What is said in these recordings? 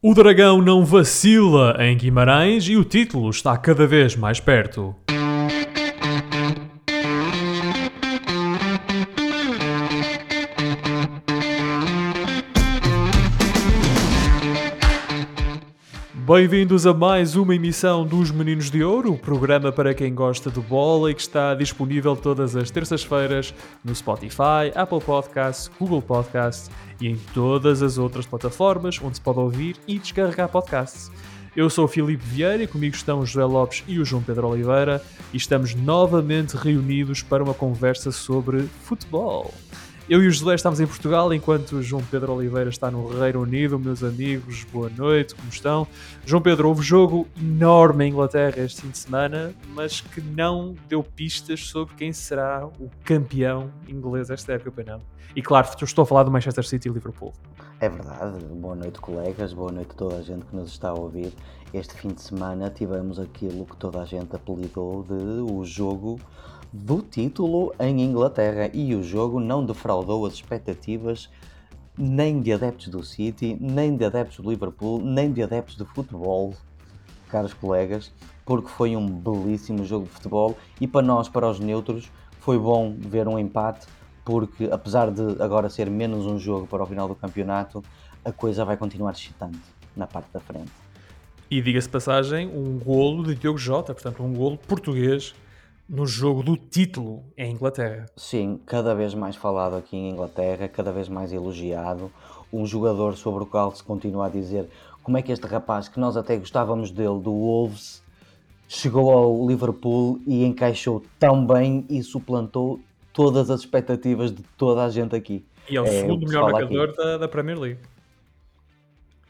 O Dragão não vacila em Guimarães e o título está cada vez mais perto. Bem-vindos a mais uma emissão dos Meninos de Ouro, o programa para quem gosta de bola e que está disponível todas as terças-feiras no Spotify, Apple Podcasts, Google Podcasts e em todas as outras plataformas onde se pode ouvir e descarregar podcasts. Eu sou o Filipe Vieira e comigo estão o José Lopes e o João Pedro Oliveira e estamos novamente reunidos para uma conversa sobre futebol. Eu e o José estamos em Portugal, enquanto o João Pedro Oliveira está no Reino Unido. Meus amigos, boa noite, como estão? João Pedro, houve jogo enorme em Inglaterra este fim de semana, mas que não deu pistas sobre quem será o campeão inglês esta época, não. E claro, estou a falar do Manchester City e Liverpool. É verdade. Boa noite, colegas. Boa noite a toda a gente que nos está a ouvir. Este fim de semana tivemos aquilo que toda a gente apelidou de o jogo do título em Inglaterra e o jogo não defraudou as expectativas nem de adeptos do City, nem de adeptos do Liverpool, nem de adeptos de futebol, caros colegas, porque foi um belíssimo jogo de futebol e para nós, para os neutros, foi bom ver um empate, porque apesar de agora ser menos um jogo para o final do campeonato, a coisa vai continuar excitante na parte da frente. E diga-se passagem, um golo de Diogo Jota, portanto um golo português no jogo do título em Inglaterra. Sim, cada vez mais falado aqui em Inglaterra, cada vez mais elogiado. Um jogador sobre o qual se continua a dizer como é que este rapaz, que nós até gostávamos dele, do Wolves, chegou ao Liverpool e encaixou tão bem e suplantou todas as expectativas de toda a gente aqui. E é o é, segundo melhor marcador da, da Premier League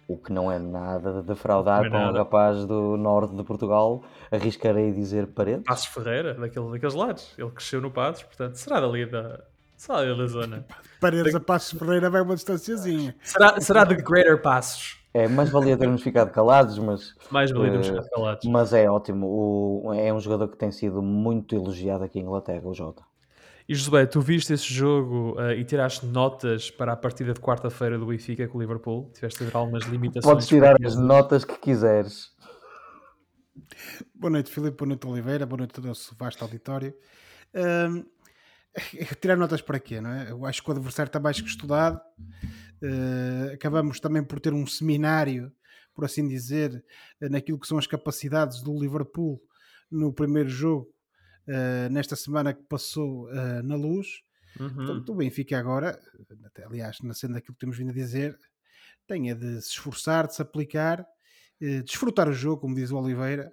o que não é nada de defraudar é com nada. um rapaz do norte de Portugal, arriscarei dizer Paredes. Passos Ferreira, daquele, daqueles lados. Ele cresceu no Passos, portanto, será dali da, será dali da zona. Paredes a Passos Ferreira vai uma distanciazinha. Será, será de Greater Passos. É, mais valia termos ficado calados, mas. Mais valia termos uh, ficado calados. Mas é ótimo. O, é um jogador que tem sido muito elogiado aqui em Inglaterra, o Jota. E José, tu viste esse jogo uh, e tiraste notas para a partida de quarta-feira do Benfica com o Liverpool? Tiveste de algumas limitações? Podes tirar as notas que quiseres. Boa noite, Filipe. Boa noite, Oliveira. Boa noite a todo o vasto auditório. Uh, tirar notas para quê, não é? Eu acho que o adversário está mais que estudado. Uh, acabamos também por ter um seminário, por assim dizer, naquilo que são as capacidades do Liverpool no primeiro jogo uh, nesta semana que passou uh, na luz. Uhum. Portanto, o Benfica agora, até, aliás, na cena daquilo que temos vindo a dizer, tem de se esforçar, de se aplicar, uh, desfrutar o jogo, como diz o Oliveira,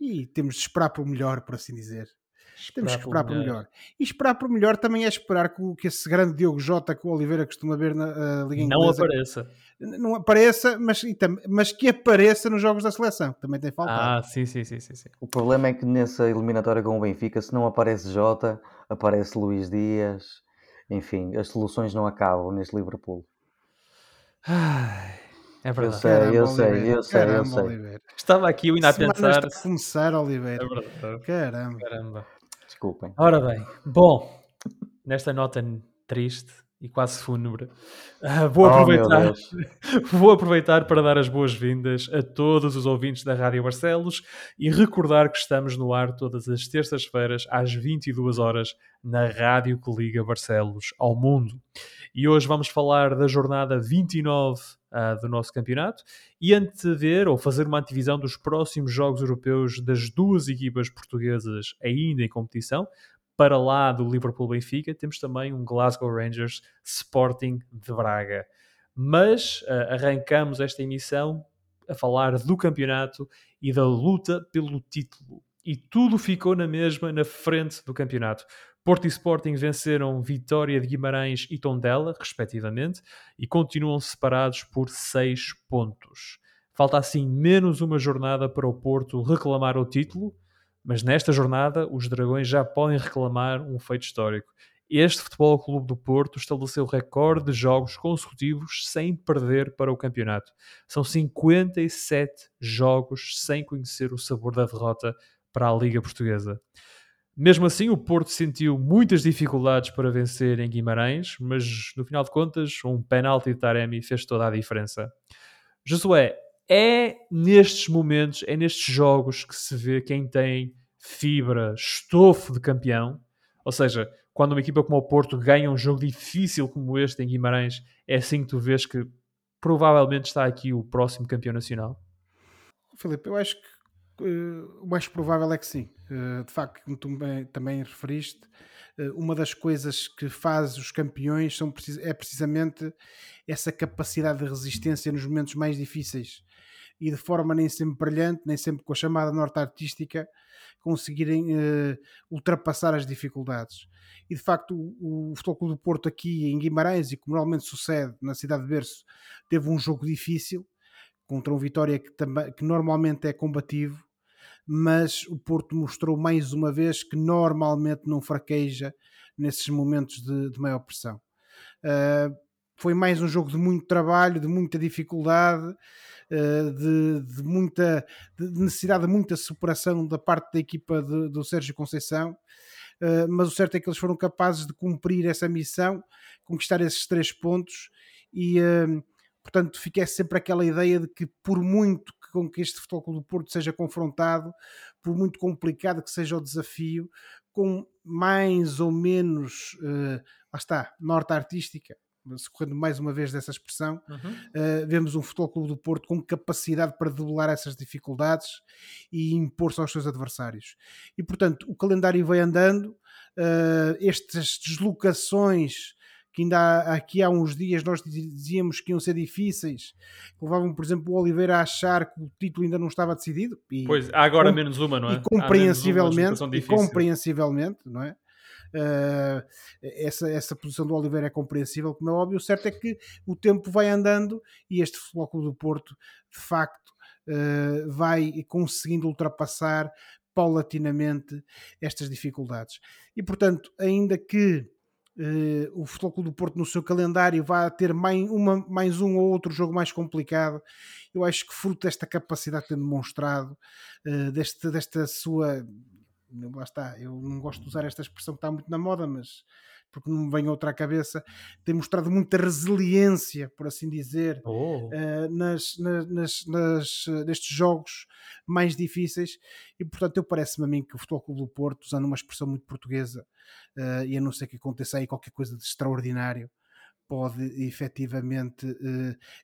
e temos de esperar por melhor, por assim dizer. Esperar Temos que esperar por melhor. melhor. E esperar por melhor também é esperar que, que esse grande Diogo Jota que o Oliveira costuma ver na uh, Liga Inglesa... Não apareça. Não apareça, mas, mas que apareça nos jogos da seleção. Também tem faltado. Ah, sim, sim, sim, sim, sim. O problema é que nessa eliminatória com o Benfica, se não aparece Jota, aparece Luís Dias. Enfim, as soluções não acabam neste Liverpool. Ai... É verdade. Eu sei, Caramba, eu sei, eu sei, Caramba, eu sei. Oliveira. Estava aqui ainda a pensar. A começar, Oliveira. É verdade. Caramba. Caramba. Desculpem. Ora bem, bom, nesta nota triste e quase fúnebre, uh, vou, oh, aproveitar, vou aproveitar para dar as boas-vindas a todos os ouvintes da Rádio Barcelos e recordar que estamos no ar todas as terças-feiras às 22 horas na rádio que liga Barcelos ao mundo. E hoje vamos falar da jornada 29 uh, do nosso campeonato e antever ou fazer uma antevisão dos próximos jogos europeus das duas equipas portuguesas ainda em competição. Para lá do Liverpool Benfica, temos também um Glasgow Rangers Sporting de Braga. Mas uh, arrancamos esta emissão a falar do campeonato e da luta pelo título. E tudo ficou na mesma, na frente do campeonato. Porto e Sporting venceram Vitória de Guimarães e Tondela, respectivamente, e continuam separados por 6 pontos. Falta assim menos uma jornada para o Porto reclamar o título, mas nesta jornada os Dragões já podem reclamar um feito histórico. Este Futebol Clube do Porto estabeleceu recorde de jogos consecutivos sem perder para o campeonato. São 57 jogos sem conhecer o sabor da derrota para a Liga Portuguesa. Mesmo assim, o Porto sentiu muitas dificuldades para vencer em Guimarães, mas no final de contas, um penalti de Taremi fez toda a diferença. Josué, é nestes momentos, é nestes jogos que se vê quem tem fibra, estofo de campeão. Ou seja, quando uma equipa como o Porto ganha um jogo difícil como este em Guimarães, é assim que tu vês que provavelmente está aqui o próximo campeão nacional? Filipe, eu acho que o mais provável é que sim. Uh, de facto, como tu também, referiste, uh, uma das coisas que faz os campeões são, é precisamente essa capacidade de resistência nos momentos mais difíceis e de forma nem sempre brilhante, nem sempre com a chamada norte artística, conseguirem ultrapassar as dificuldades. E de facto, o, o Futebol Clube do Porto aqui em Guimarães, e como normalmente sucede na cidade de Berço, teve um jogo difícil contra um Vitória que, que normalmente é combativo, mas o Porto mostrou mais uma vez que normalmente não fraqueja nesses momentos de, de maior pressão. Uh, foi mais um jogo de muito trabalho, de muita dificuldade, uh, de, de, muita de necessidade de muita superação da parte da equipa de, do Sérgio Conceição. Uh, mas o certo é que eles foram capazes de cumprir essa missão, conquistar esses três pontos e Portanto, fica sempre aquela ideia de que, por muito com que este Futebol Clube do Porto seja confrontado, por muito complicado que seja o desafio, com mais ou menos, uh, lá está, norte artística, socorrendo mais uma vez dessa expressão, uhum. uh, vemos um Futebol Clube do Porto com capacidade para debelar essas dificuldades e impor-se aos seus adversários. E, portanto, o calendário vai andando, uh, estas deslocações que ainda há, aqui há uns dias nós dizíamos que iam ser difíceis, levavam, por exemplo, o Oliveira a achar que o título ainda não estava decidido. E, pois, há agora menos uma, não é? E compreensivelmente, uma, e compreensivelmente, não é? Uh, essa, essa posição do Oliveira é compreensível, como é óbvio. O certo é que o tempo vai andando e este Futebol do Porto, de facto, uh, vai conseguindo ultrapassar paulatinamente estas dificuldades. E, portanto, ainda que Uh, o Futebol Clube do Porto no seu calendário vai ter mais, uma, mais um ou outro jogo mais complicado. Eu acho que fruto desta capacidade que tem demonstrado, uh, deste, desta sua. Lá está, eu não gosto de usar esta expressão que está muito na moda, mas porque não me vem outra à cabeça, tem mostrado muita resiliência, por assim dizer, oh. uh, nas, nas, nas, nestes jogos mais difíceis. E portanto, eu parece-me a mim que o Futebol Clube do Porto, usando uma expressão muito portuguesa, uh, e a não ser que aconteça aí qualquer coisa de extraordinário, pode efetivamente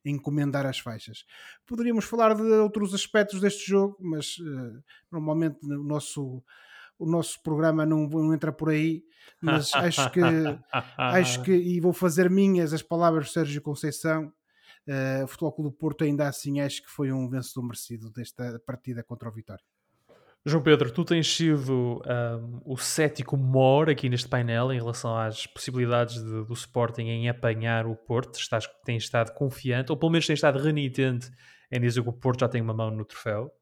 encomendar as faixas. Poderíamos falar de outros aspectos deste jogo, mas normalmente o nosso o nosso programa não, não entra por aí, mas acho que acho que e vou fazer minhas as palavras de Sérgio Conceição. Uh, o Futebol Clube do Porto ainda assim acho que foi um vencedor merecido desta partida contra o Vitória. João Pedro, tu tens sido um, o cético maior aqui neste painel em relação às possibilidades de, do Sporting em apanhar o Porto. Estás, tens estado confiante, ou pelo menos tens estado renitente em dizer que o Porto já tem uma mão no troféu.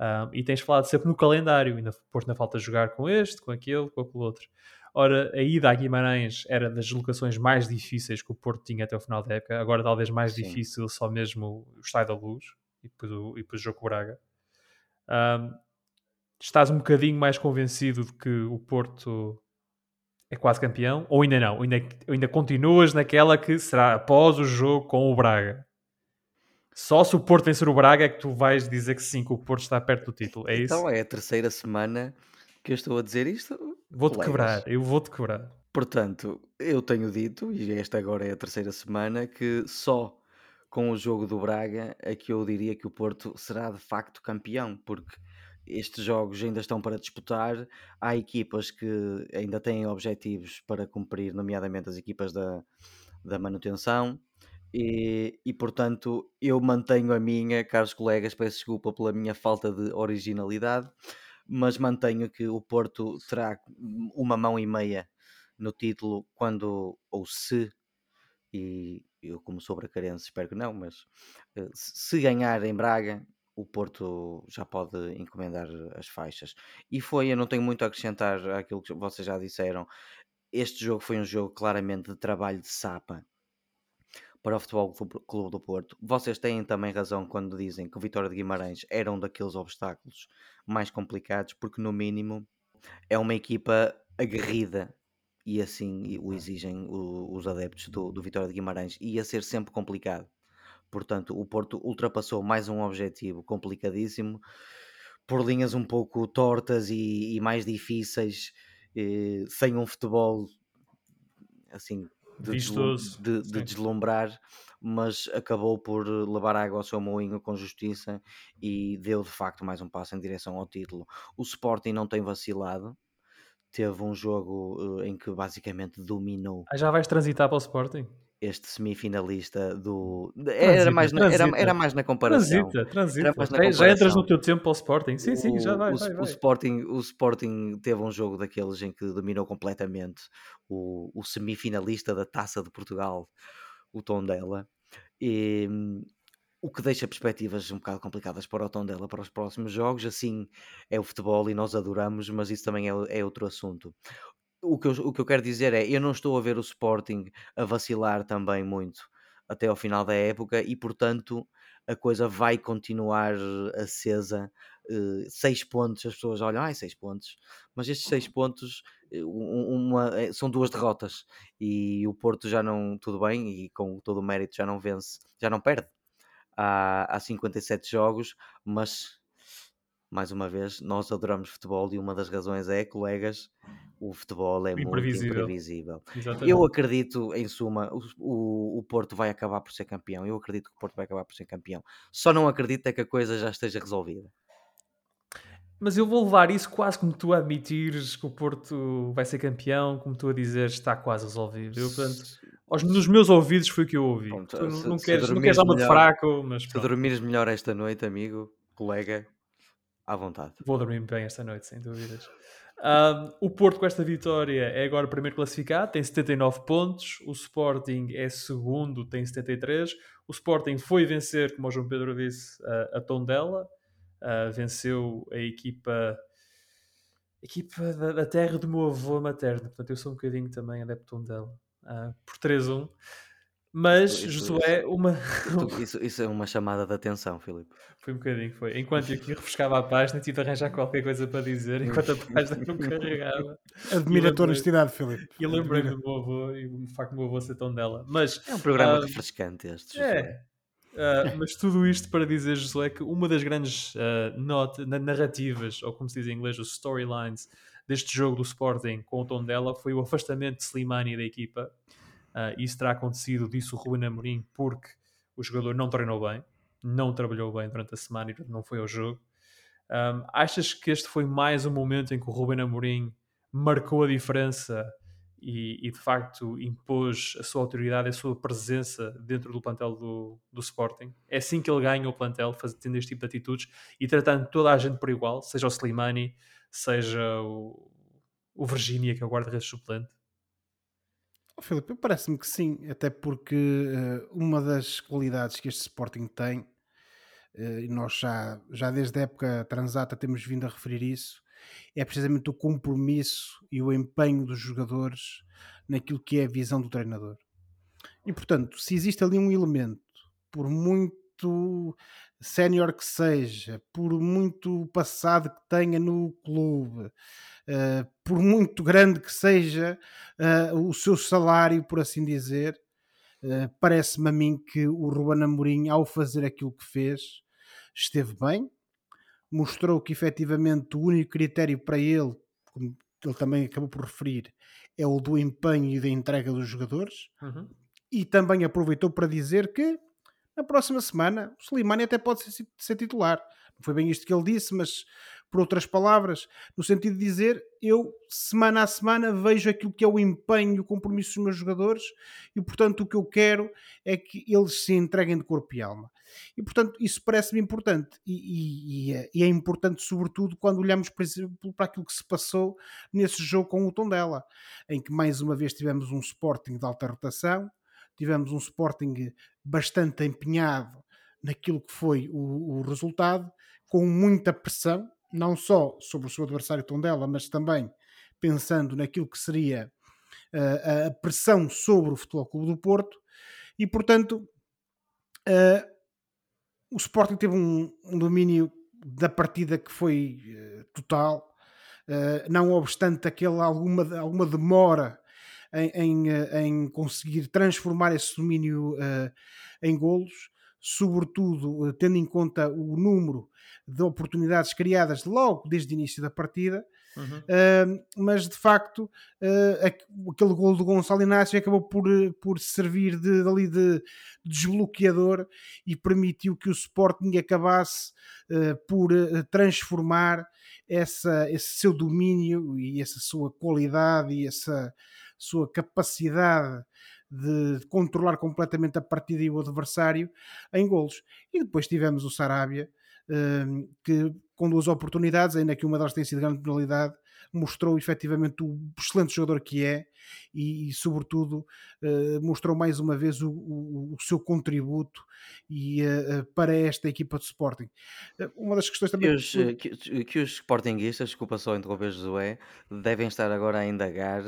Um, e tens falado sempre no calendário, ainda Porto ainda falta jogar com este, com aquele, com aquele outro. Ora, a ida a Guimarães era das locações mais difíceis que o Porto tinha até o final da época, agora talvez mais Sim. difícil só mesmo o Estádio da Luz e depois o, e depois o jogo com o Braga. Um, estás um bocadinho mais convencido de que o Porto é quase campeão? Ou ainda não? Ou ainda, ainda continuas naquela que será após o jogo com o Braga? Só se o Porto vencer o Braga é que tu vais dizer que sim, que o Porto está perto do título. É então isso? é a terceira semana que eu estou a dizer isto. Vou-te quebrar, eu vou-te quebrar. Portanto, eu tenho dito, e esta agora é a terceira semana, que só com o jogo do Braga é que eu diria que o Porto será de facto campeão, porque estes jogos ainda estão para disputar. Há equipas que ainda têm objetivos para cumprir, nomeadamente as equipas da, da manutenção. E, e, portanto eu mantenho a minha, caros colegas, peço desculpa pela minha falta de originalidade, mas mantenho que o Porto terá uma mão e meia no título quando ou se, e eu como sou bracarense espero que não, mas eh, se ganhar em Braga o Porto já pode encomendar as faixas. E foi, eu não tenho muito a acrescentar àquilo que vocês já disseram. Este jogo foi um jogo claramente de trabalho de sapa para o Futebol Clube do Porto. Vocês têm também razão quando dizem que o Vitória de Guimarães era um daqueles obstáculos mais complicados, porque no mínimo é uma equipa aguerrida e assim o exigem os adeptos do, do Vitória de Guimarães. Ia ser sempre complicado Portanto, o Porto ultrapassou mais um objetivo complicadíssimo por linhas um pouco tortas e, e mais difíceis, eh, sem um futebol assim de, Vistoso, de, de deslumbrar, mas acabou por levar água ao seu moinho com justiça e deu de facto mais um passo em direção ao título. O Sporting não tem vacilado, teve um jogo uh, em que basicamente dominou. Ah, já vais transitar para o Sporting? Este semifinalista do. Era, mais, na, era, era mais na comparação. Transita, transita. Na comparação. Já entras no teu tempo para o Sporting. Sim, sim, já vai. O, vai, o, vai. Sporting, o Sporting teve um jogo daqueles em que dominou completamente o, o semifinalista da taça de Portugal, o Tondela. E, o que deixa perspectivas um bocado complicadas para o Tondela para os próximos jogos. Assim é o futebol e nós adoramos, mas isso também é, é outro assunto. O que, eu, o que eu quero dizer é, eu não estou a ver o Sporting a vacilar também muito até ao final da época e, portanto, a coisa vai continuar acesa. Uh, seis pontos, as pessoas olham, ai, seis pontos, mas estes seis pontos uma, são duas derrotas e o Porto já não, tudo bem, e com todo o mérito já não vence, já não perde há, há 57 jogos, mas mais uma vez, nós adoramos futebol e uma das razões é, colegas, o futebol é imprevisível. muito imprevisível. Exatamente. Eu acredito, em suma, o, o, Porto vai acabar por ser campeão. Eu acredito que o Porto vai acabar por ser campeão. Só não acredito é que a coisa já esteja resolvida. Mas eu vou levar isso quase como tu admitires que o Porto vai ser campeão, como tu a dizer está quase resolvido. Eu, portanto, aos, nos meus ouvidos foi o que eu ouvi. Pronto, tu se, não, queres, não queres dar uma de fraco, mas. Se dormires melhor esta noite, amigo, colega, à vontade. Vou dormir bem esta noite, sem dúvidas. Um, o Porto, com esta vitória, é agora o primeiro classificado, tem 79 pontos. O Sporting é segundo, tem 73. O Sporting foi vencer, como o João Pedro disse, a, a Tondela. Uh, venceu a equipa, equipa da, da, terra do meu avô materno. Portanto, eu sou um bocadinho também adepto dela. Uh, por 3-1. Mas, isso, Josué, isso, uma. Isso, isso, é uma chamada de atenção, Filipe. Foi um bocadinho, foi. Enquanto eu aqui refrescava a página, tive de arranjar qualquer coisa para dizer, enquanto a página não carregava. Admira a tua honestidade, Filipe. E lembrei-me do meu avô e o facto do meu avô ser tão dela. Mas, é um programa uh, refrescante este. É, Uh, mas tudo isto para dizer, Josué, que uma das grandes uh, not narrativas, ou como se diz em inglês, os storylines deste jogo do Sporting com o tom dela foi o afastamento de Slimani da equipa. Uh, isso terá acontecido, disse o Ruben Amorim, porque o jogador não treinou bem, não trabalhou bem durante a semana e não foi ao jogo. Um, achas que este foi mais um momento em que o Ruben Amorim marcou a diferença e, e, de facto impôs a sua autoridade, a sua presença dentro do plantel do, do Sporting. É assim que ele ganha o plantel, tendo este tipo de atitudes e tratando toda a gente por igual, seja o Slimani, seja o, o Virgínia, que é o guarda-redes suplente. Oh, Filipe, parece-me que sim, até porque uh, uma das qualidades que este Sporting tem, uh, e nós já, já desde a época transata temos vindo a referir isso, é precisamente o compromisso e o empenho dos jogadores naquilo que é a visão do treinador. E portanto, se existe ali um elemento, por muito sénior que seja, por muito passado que tenha no clube, uh, por muito grande que seja uh, o seu salário, por assim dizer, uh, parece-me a mim que o Ruben Amorim, ao fazer aquilo que fez, esteve bem, mostrou que efetivamente o único critério para ele, como ele também acabou por referir, é o do empenho e da entrega dos jogadores. Uhum. E também aproveitou para dizer que na próxima semana o Slimani até pode ser, ser titular. Não foi bem isto que ele disse, mas por outras palavras, no sentido de dizer, eu semana a semana vejo aquilo que é o empenho o compromisso dos meus jogadores e, portanto, o que eu quero é que eles se entreguem de corpo e alma. E, portanto, isso parece-me importante e, e, e, é importante, sobretudo, quando olhamos, por exemplo, para aquilo que se passou nesse jogo com o Tondela, em que mais uma vez tivemos um Sporting de alta rotação, tivemos um Sporting bastante empenhado naquilo que foi o, o resultado, com muita pressão, não só sobre o seu adversário Tondela, mas também pensando naquilo que seria uh, a pressão sobre o Futebol Clube do Porto. E, portanto, uh, o Sporting teve um, um, domínio da partida que foi uh, total, não obstante aquela alguma, alguma demora em, em, em conseguir transformar esse domínio em golos. sobretudo tendo em conta o número de oportunidades criadas logo desde o início da partida. Uhum. Uh, mas de facto, uh, aquele gol do Gonçalo Inácio acabou por, por servir de, de, de desbloqueador e permitiu que o Sporting acabasse uh, por transformar essa, esse seu domínio e essa sua qualidade e essa sua capacidade de controlar completamente a partida e o adversário em golos. E depois tivemos o Sarabia, que com duas oportunidades, ainda que uma delas tenha sido grande penalidade, mostrou efetivamente o excelente jogador que é e, e sobretudo, uh, mostrou mais uma vez o, o, o seu contributo e, uh, para esta equipa de Sporting. uma das questões também... Que os, que, que os Sportinguistas, desculpa só interromper Josué, devem estar agora a indagar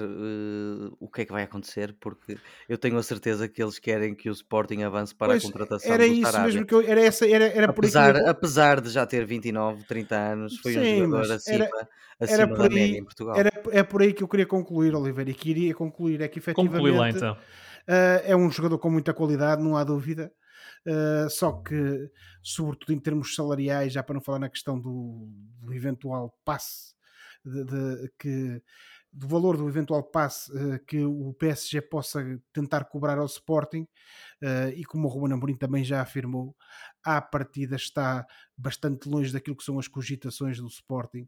o que é que vai acontecer, porque eu tenho a certeza que eles querem que o Sporting avance para pois, a contratação era do isso Sarabia. mesmo que eu, era essa era, era apesar, por apesar de já ter 29, 30 anos, foi Sim, um jogador acima, era, acima era da em Portugal. Era, é por aí que eu queria concluir, Oliveira, e queria concluir é que efetivamente lá, então. uh, é um jogador com muita qualidade, não há dúvida. Uh, só que, sobretudo em termos salariais, já para não falar na questão do, do eventual passe de, de, que do valor do eventual passe uh, que o PSG possa tentar cobrar ao Sporting uh, e como o Ruben Amorim também já afirmou, a partida está bastante longe daquilo que são as cogitações do Sporting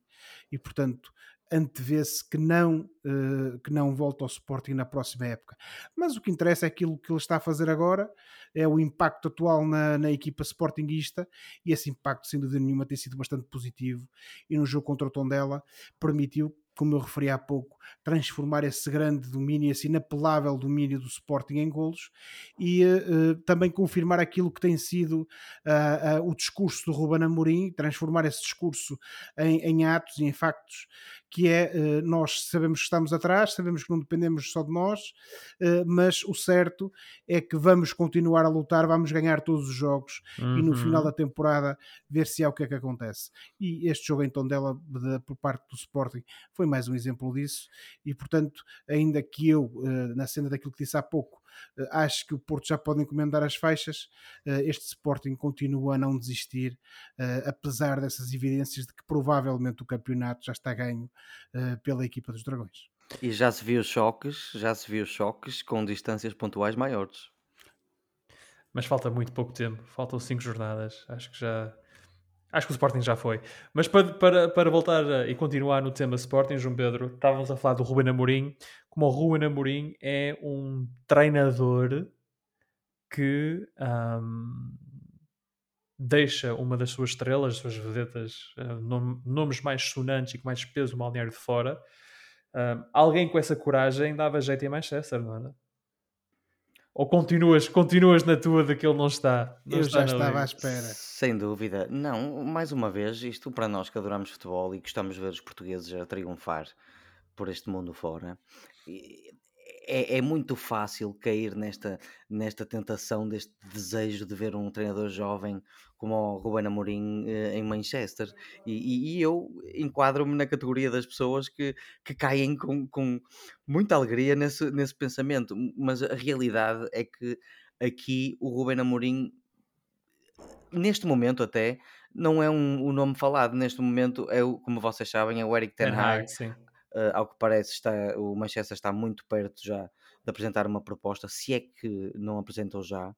e portanto antevê-se que não uh, que não volta ao Sporting na próxima época. Mas o que interessa é aquilo que ele está a fazer agora, é o impacto atual na, na equipa Sportingista e esse impacto sem dúvida nenhuma tem sido bastante positivo e no jogo contra o Tondela permitiu como eu referi há pouco, transformar esse grande domínio, esse inapelável domínio do Sporting em golos e uh, também confirmar aquilo que tem sido uh, uh, o discurso do Ruben Amorim, transformar esse discurso em, em atos e em factos que é nós sabemos que estamos atrás, sabemos que não dependemos só de nós, mas o certo é que vamos continuar a lutar, vamos ganhar todos os jogos uhum. e no final uhum. da temporada ver se há o que é que acontece. E este jogo em Tondela de, por parte do Sporting foi mais um exemplo disso e portanto, ainda que eu, eh, na cena daquilo que disse há pouco, eh, acho que o Porto já pode encomendar as faixas. Eh, este Sporting continua a não desistir, apesar dessas evidências de que provavelmente o campeonato já está ganho pela equipa dos Dragões. E já se viu choques, já se viu choques com distâncias pontuais maiores. Mas falta muito pouco tempo, faltam 5 jornadas. Acho que já Acho que o Sporting já foi. Mas para, para, para voltar a, e continuar no tema Sporting, João Pedro, estávamos a falar do Ruben Amorim. Como o Ruben Amorim é um treinador que um, deixa uma das suas estrelas, as suas vedetas, uh, nomes mais sonantes e com mais peso no balneário de fora. Um, alguém com essa coragem dava jeito em Manchester, não era? Ou continuas, continuas na tua de que ele não está? Não Eu está já estava à espera. Sem dúvida. Não, mais uma vez, isto para nós que adoramos futebol e gostamos de ver os portugueses a triunfar por este mundo fora, é, é, muito fácil cair nesta, nesta tentação, deste desejo de ver um treinador jovem como o Ruben Amorim eh, em Manchester. E, e, e eu enquadro-me na categoria das pessoas que, que caem com, com muita alegria nesse, nesse pensamento. Mas a realidade é que aqui o Ruben Amorim, neste momento até, não é um, o nome falado. Neste momento, é o, como vocês sabem, é o Eric. Ten Hag Uh, ao que parece, está, o Manchester está muito perto já de apresentar uma proposta, se é que não apresentou já.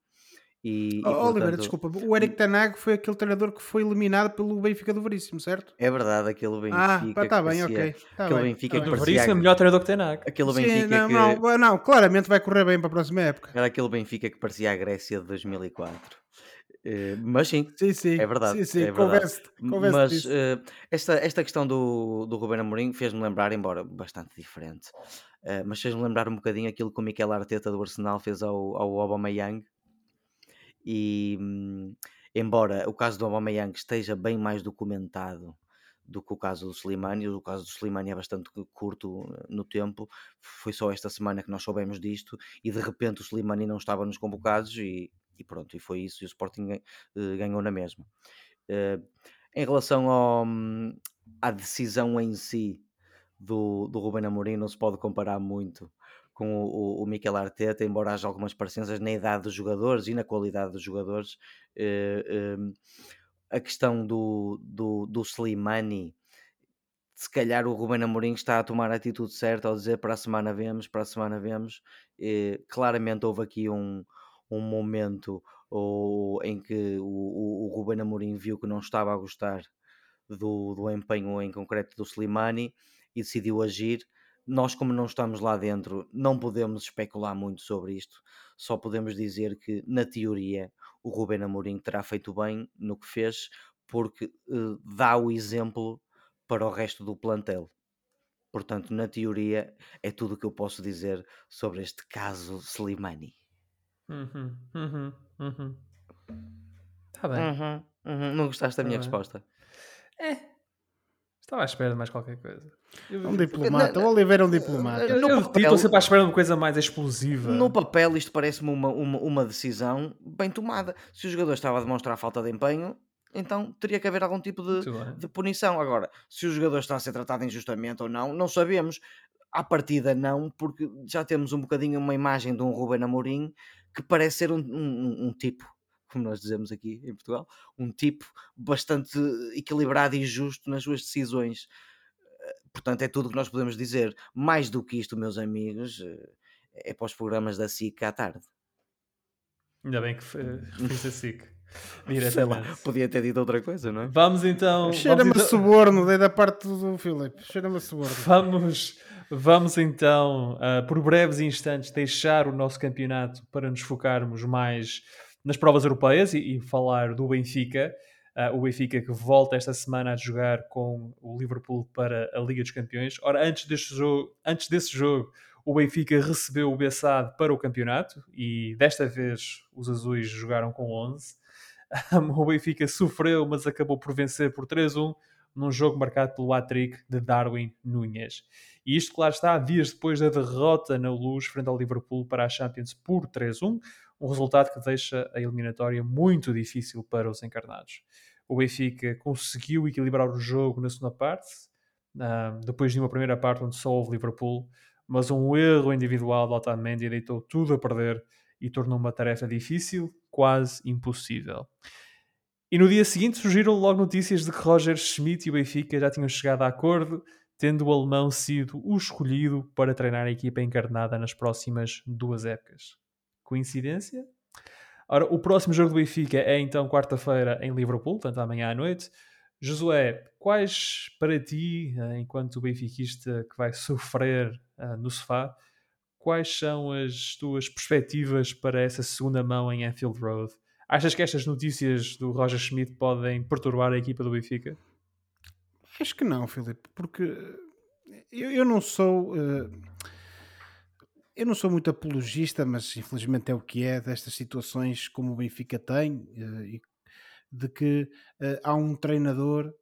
E, oh, e, Oliveira, desculpa, o Eric Tanag foi aquele treinador que foi eliminado pelo Benfica do Veríssimo, certo? É verdade, aquele ah, Benfica. Ah, está bem, parecia, ok. Tá aquele bem, Benfica tá que parecia. é melhor treinador que Tanag. Aquele Sim, Benfica não, que... não, não, claramente vai correr bem para a próxima época. Era aquele Benfica que parecia a Grécia de 2004. Uh, mas sim, sim, sim, é verdade. Sim, sim, é converse mas uh, esta, esta questão do, do Ruben Amorim fez-me lembrar, embora bastante diferente, uh, mas fez-me lembrar um bocadinho aquilo que o Miquel Arteta do Arsenal fez ao, ao Aubameyang. E um, embora o caso do Aubameyang esteja bem mais documentado do que o caso do Slimani, o caso do Slimani é bastante curto no tempo, foi só esta semana que nós soubemos disto e de repente o Slimani não estava nos convocados e e pronto, e foi isso, e o Sporting uh, ganhou na mesma. Uh, em relação ao, hum, à decisão em si do, do Ruben Amorim, não se pode comparar muito com o, o Arteta, embora haja algumas parecenças na idade dos jogadores e na qualidade dos jogadores. Uh, uh, a questão do, do, do Slimani, se calhar o Ruben Amorim está a tomar a atitude certa ao dizer para a semana vemos, para a semana vemos. claramente houve aqui um, um momento ou, em que o, o, o Amorim viu que não estava a gostar do, do empenho em concreto do Slimani e decidiu agir nós, como não estamos lá dentro, não podemos especular muito sobre isto. Só podemos dizer que, na teoria, o Ruben Amorim terá feito bem no que fez, porque uh, dá o exemplo para o resto do plantel. Portanto, na teoria, é tudo o que eu posso dizer sobre este caso Slimani. Uhum, uhum, uhum. Tá bem. Uhum, uhum. Não gostaste da tá minha bem. resposta? É, Estava à espera de mais qualquer coisa. Eu, um diplomata, o Oliveira é um diplomata. Eu, eu, estou sempre à espera de uma coisa mais explosiva. No papel, isto parece-me uma, uma, uma, decisão bem tomada. Se o jogador estava a demonstrar falta de empenho, então teria que haver algum tipo de, de punição. Agora, se o jogador está a ser tratado injustamente ou não, não sabemos. À partida, não, porque já temos um bocadinho uma imagem de um Ruben Amorim que parece ser um, um, um tipo como nós dizemos aqui em Portugal, um tipo bastante equilibrado e justo nas suas decisões. Portanto, é tudo o que nós podemos dizer. Mais do que isto, meus amigos, eh, é para os programas da SIC à tarde. Ainda bem que referiste a SIC. Sei lá, podia ter dito outra coisa, não é? Vamos então. Cheira-me então... suborno, dei da parte do Filipe. Cheira-me suborno. Vamos, vamos então, uh, por breves instantes, deixar o nosso campeonato para nos focarmos mais nas provas europeias e, e falar do Benfica. Uh, o Benfica que volta esta semana a jogar com o Liverpool para a Liga dos Campeões. Ora, antes, deste jogo, antes desse jogo, o Benfica recebeu o Bessade para o campeonato e desta vez os azuis jogaram com 11. o Benfica sofreu, mas acabou por vencer por 3-1 num jogo marcado pelo hat-trick de Darwin Núñez. E isto, claro está, dias depois da derrota na luz frente ao Liverpool para a Champions por 3-1, um resultado que deixa a eliminatória muito difícil para os encarnados. O Benfica conseguiu equilibrar o jogo na segunda parte, depois de uma primeira parte onde só houve Liverpool, mas um erro individual de Otamendi deitou tudo a perder e tornou uma tarefa difícil, quase impossível. E no dia seguinte surgiram logo notícias de que Roger Schmidt e o Benfica já tinham chegado a acordo, tendo o alemão sido o escolhido para treinar a equipa encarnada nas próximas duas épocas. Coincidência? Ora, o próximo jogo do Benfica é então quarta-feira em Liverpool, portanto amanhã à noite. Josué, quais para ti, eh, enquanto benfiquista que vai sofrer uh, no sofá, quais são as tuas perspectivas para essa segunda mão em Anfield Road? Achas que estas notícias do Roger Schmidt podem perturbar a equipa do Benfica? Acho que não, Filipe, porque eu, eu não sou. Uh eu não sou muito apologista, mas infelizmente é o que é destas situações como o Benfica tem, eh, de que eh, há um treinador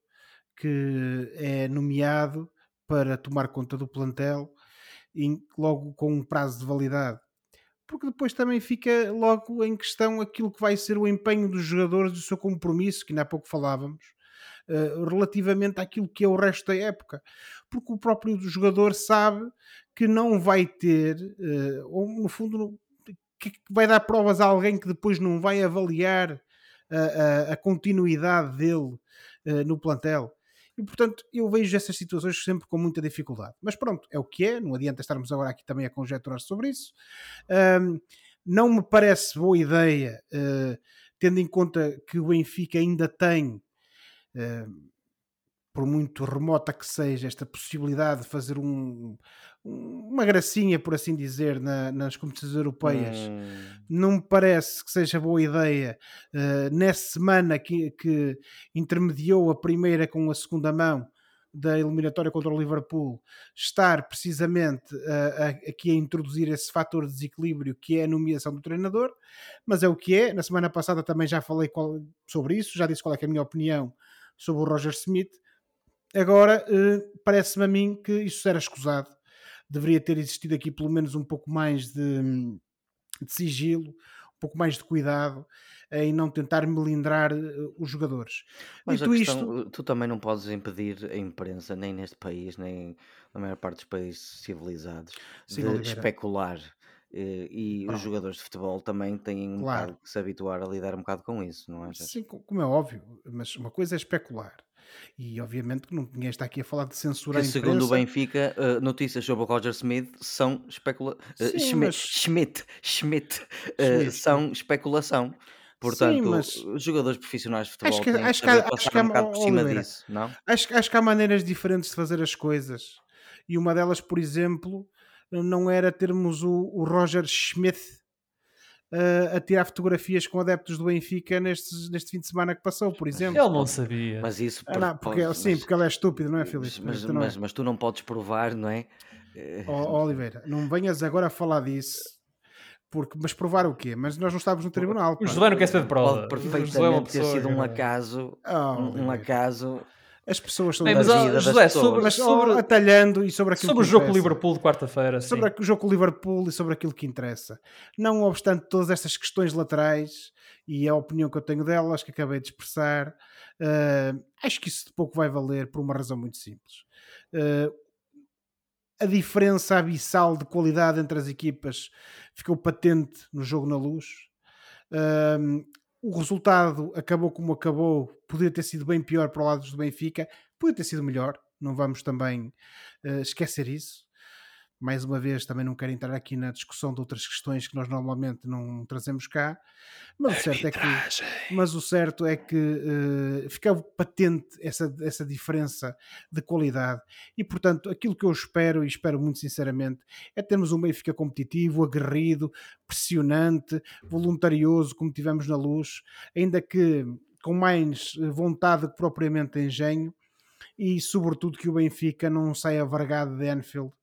que é nomeado para tomar conta do plantel logo com um prazo de validade. Porque depois também fica logo em questão aquilo que vai ser o empenho dos jogadores, do seu compromisso, que ainda há pouco falávamos, eh, relativamente àquilo que é o resto da época. Porque o próprio jogador sabe que não vai ter, uh, ou no fundo, que vai dar provas a alguém que depois não vai avaliar a, a, a continuidade dele uh, no plantel. E portanto, eu vejo essas situações sempre com muita dificuldade. Mas pronto, é o que é, não adianta estarmos agora aqui também a conjecturar sobre isso. Um, não me parece boa ideia, uh, tendo em conta que o Benfica ainda tem uh, por muito remota que seja, esta possibilidade de fazer um, uma gracinha, por assim dizer, na, nas competições europeias, hum. não me parece que seja boa ideia uh, nessa semana que, que intermediou a primeira com a segunda mão da eliminatória contra o Liverpool, estar precisamente uh, aqui a introduzir esse fator de desequilíbrio que é a nomeação do treinador, mas é o que é. Na semana passada também já falei qual, sobre isso, já disse qual é, é a minha opinião sobre o Roger Smith Agora, uh, parece-me a mim que isso era escusado. Deveria ter existido aqui pelo menos um pouco mais de, de sigilo, pouco mais de cuidado em não tentar melindrar uh, os jogadores. Mas Dito questão, isto... tu também não podes impedir a imprensa, nem neste país, nem na maior parte dos países civilizados, Sim, de Oliveira. especular. Eh, e, os jogadores de futebol também têm um claro. bocado que se habituar a lidar um bocado com isso, não é? Sim, como é óbvio, mas uma coisa é especular. E obviamente que não, ninguém está aqui a falar de censurar que, segundo o Benfica, uh, notícias sobre o Roger Smith são especula uh, Schmidt, mas... Schmidt, Schmidt, uh, são especulação. Portanto, Sim, mas... jogadores profissionais de futebol acho que, acho que, acho que, um bocado por cima Oliveira, disso, não? Acho, acho que há maneiras diferentes de fazer as coisas. E uma delas, por exemplo, não era termos o, o Roger Schmidt uh, a tirar fotografias com adeptos do Benfica neste, neste fim de semana que passou, por exemplo. Ele não sabia. Mas isso ah, não, porque, pode, sim, mas, porque ele é estúpido, não é, Filipe? Mas, mas, mas, mas, tu não podes provar, não é? Oh, Oliveira, não venhas agora a falar disso porque, mas provar o quê? Mas nós não estávamos no tribunal. O José não quer saber de prova. Pode perfeitamente ter sido um acaso, oh, um, um acaso as pessoas são Bem, mas, oh, José, sobre, mas sobre, atalhando e sobre aquilo sobre o jogo Liverpool de quarta-feira sobre o jogo Liverpool e sobre aquilo que interessa. Não obstante todas estas questões laterais e a opinião que eu tenho delas que acabei de expressar uh, acho que isso de pouco vai valer por uma razão muito simples. Uh, a diferença abissal de qualidade entre as equipas ficou patente no jogo na luz. Uh, o resultado acabou como acabou, podia ter sido bem pior para o lado do Benfica, podia ter sido melhor, não vamos também uh, esquecer isso mais uma vez, também não quero entrar aqui na discussão de outras questões que nós normalmente não trazemos cá, mas o certo é que, mas o certo é que uh, ficava patente essa, essa diferença de qualidade. E, portanto, aquilo que eu espero, e espero muito sinceramente, é termos um Benfica competitivo, aguerrido, pressionante, voluntarioso, como tivemos na luz, ainda que com mais vontade que propriamente engenho, e sobretudo que o Benfica não saia vargado de Anfield eh,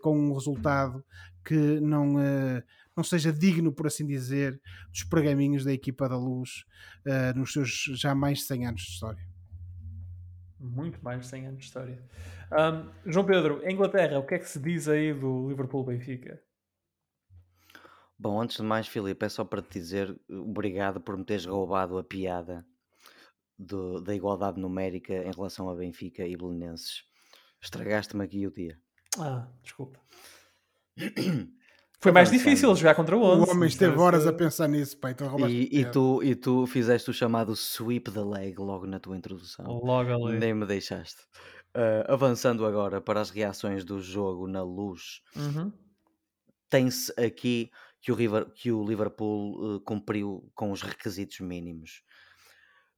com um resultado que não, eh, não seja digno, por assim dizer, dos pergaminhos da equipa da luz eh, nos seus já mais de 100 anos de história. Muito mais de 100 anos de história. Um, João Pedro, Inglaterra, o que é que se diz aí do Liverpool-Benfica? Bom, antes de mais, Filipe, é só para te dizer obrigado por me teres roubado a piada do, da igualdade numérica em relação a Benfica e Belenenses. Estragaste-me aqui o dia. Ah, desculpa. Foi mais difícil jogar contra o 11. O homem esteve horas a pensar nisso, pai. Então e, e, tu, e tu fizeste o chamado sweep the leg logo na tua introdução. Logo ali. Nem me deixaste. Uh, avançando agora para as reações do jogo na luz, uhum. tem-se aqui que o, River, que o Liverpool uh, cumpriu com os requisitos mínimos.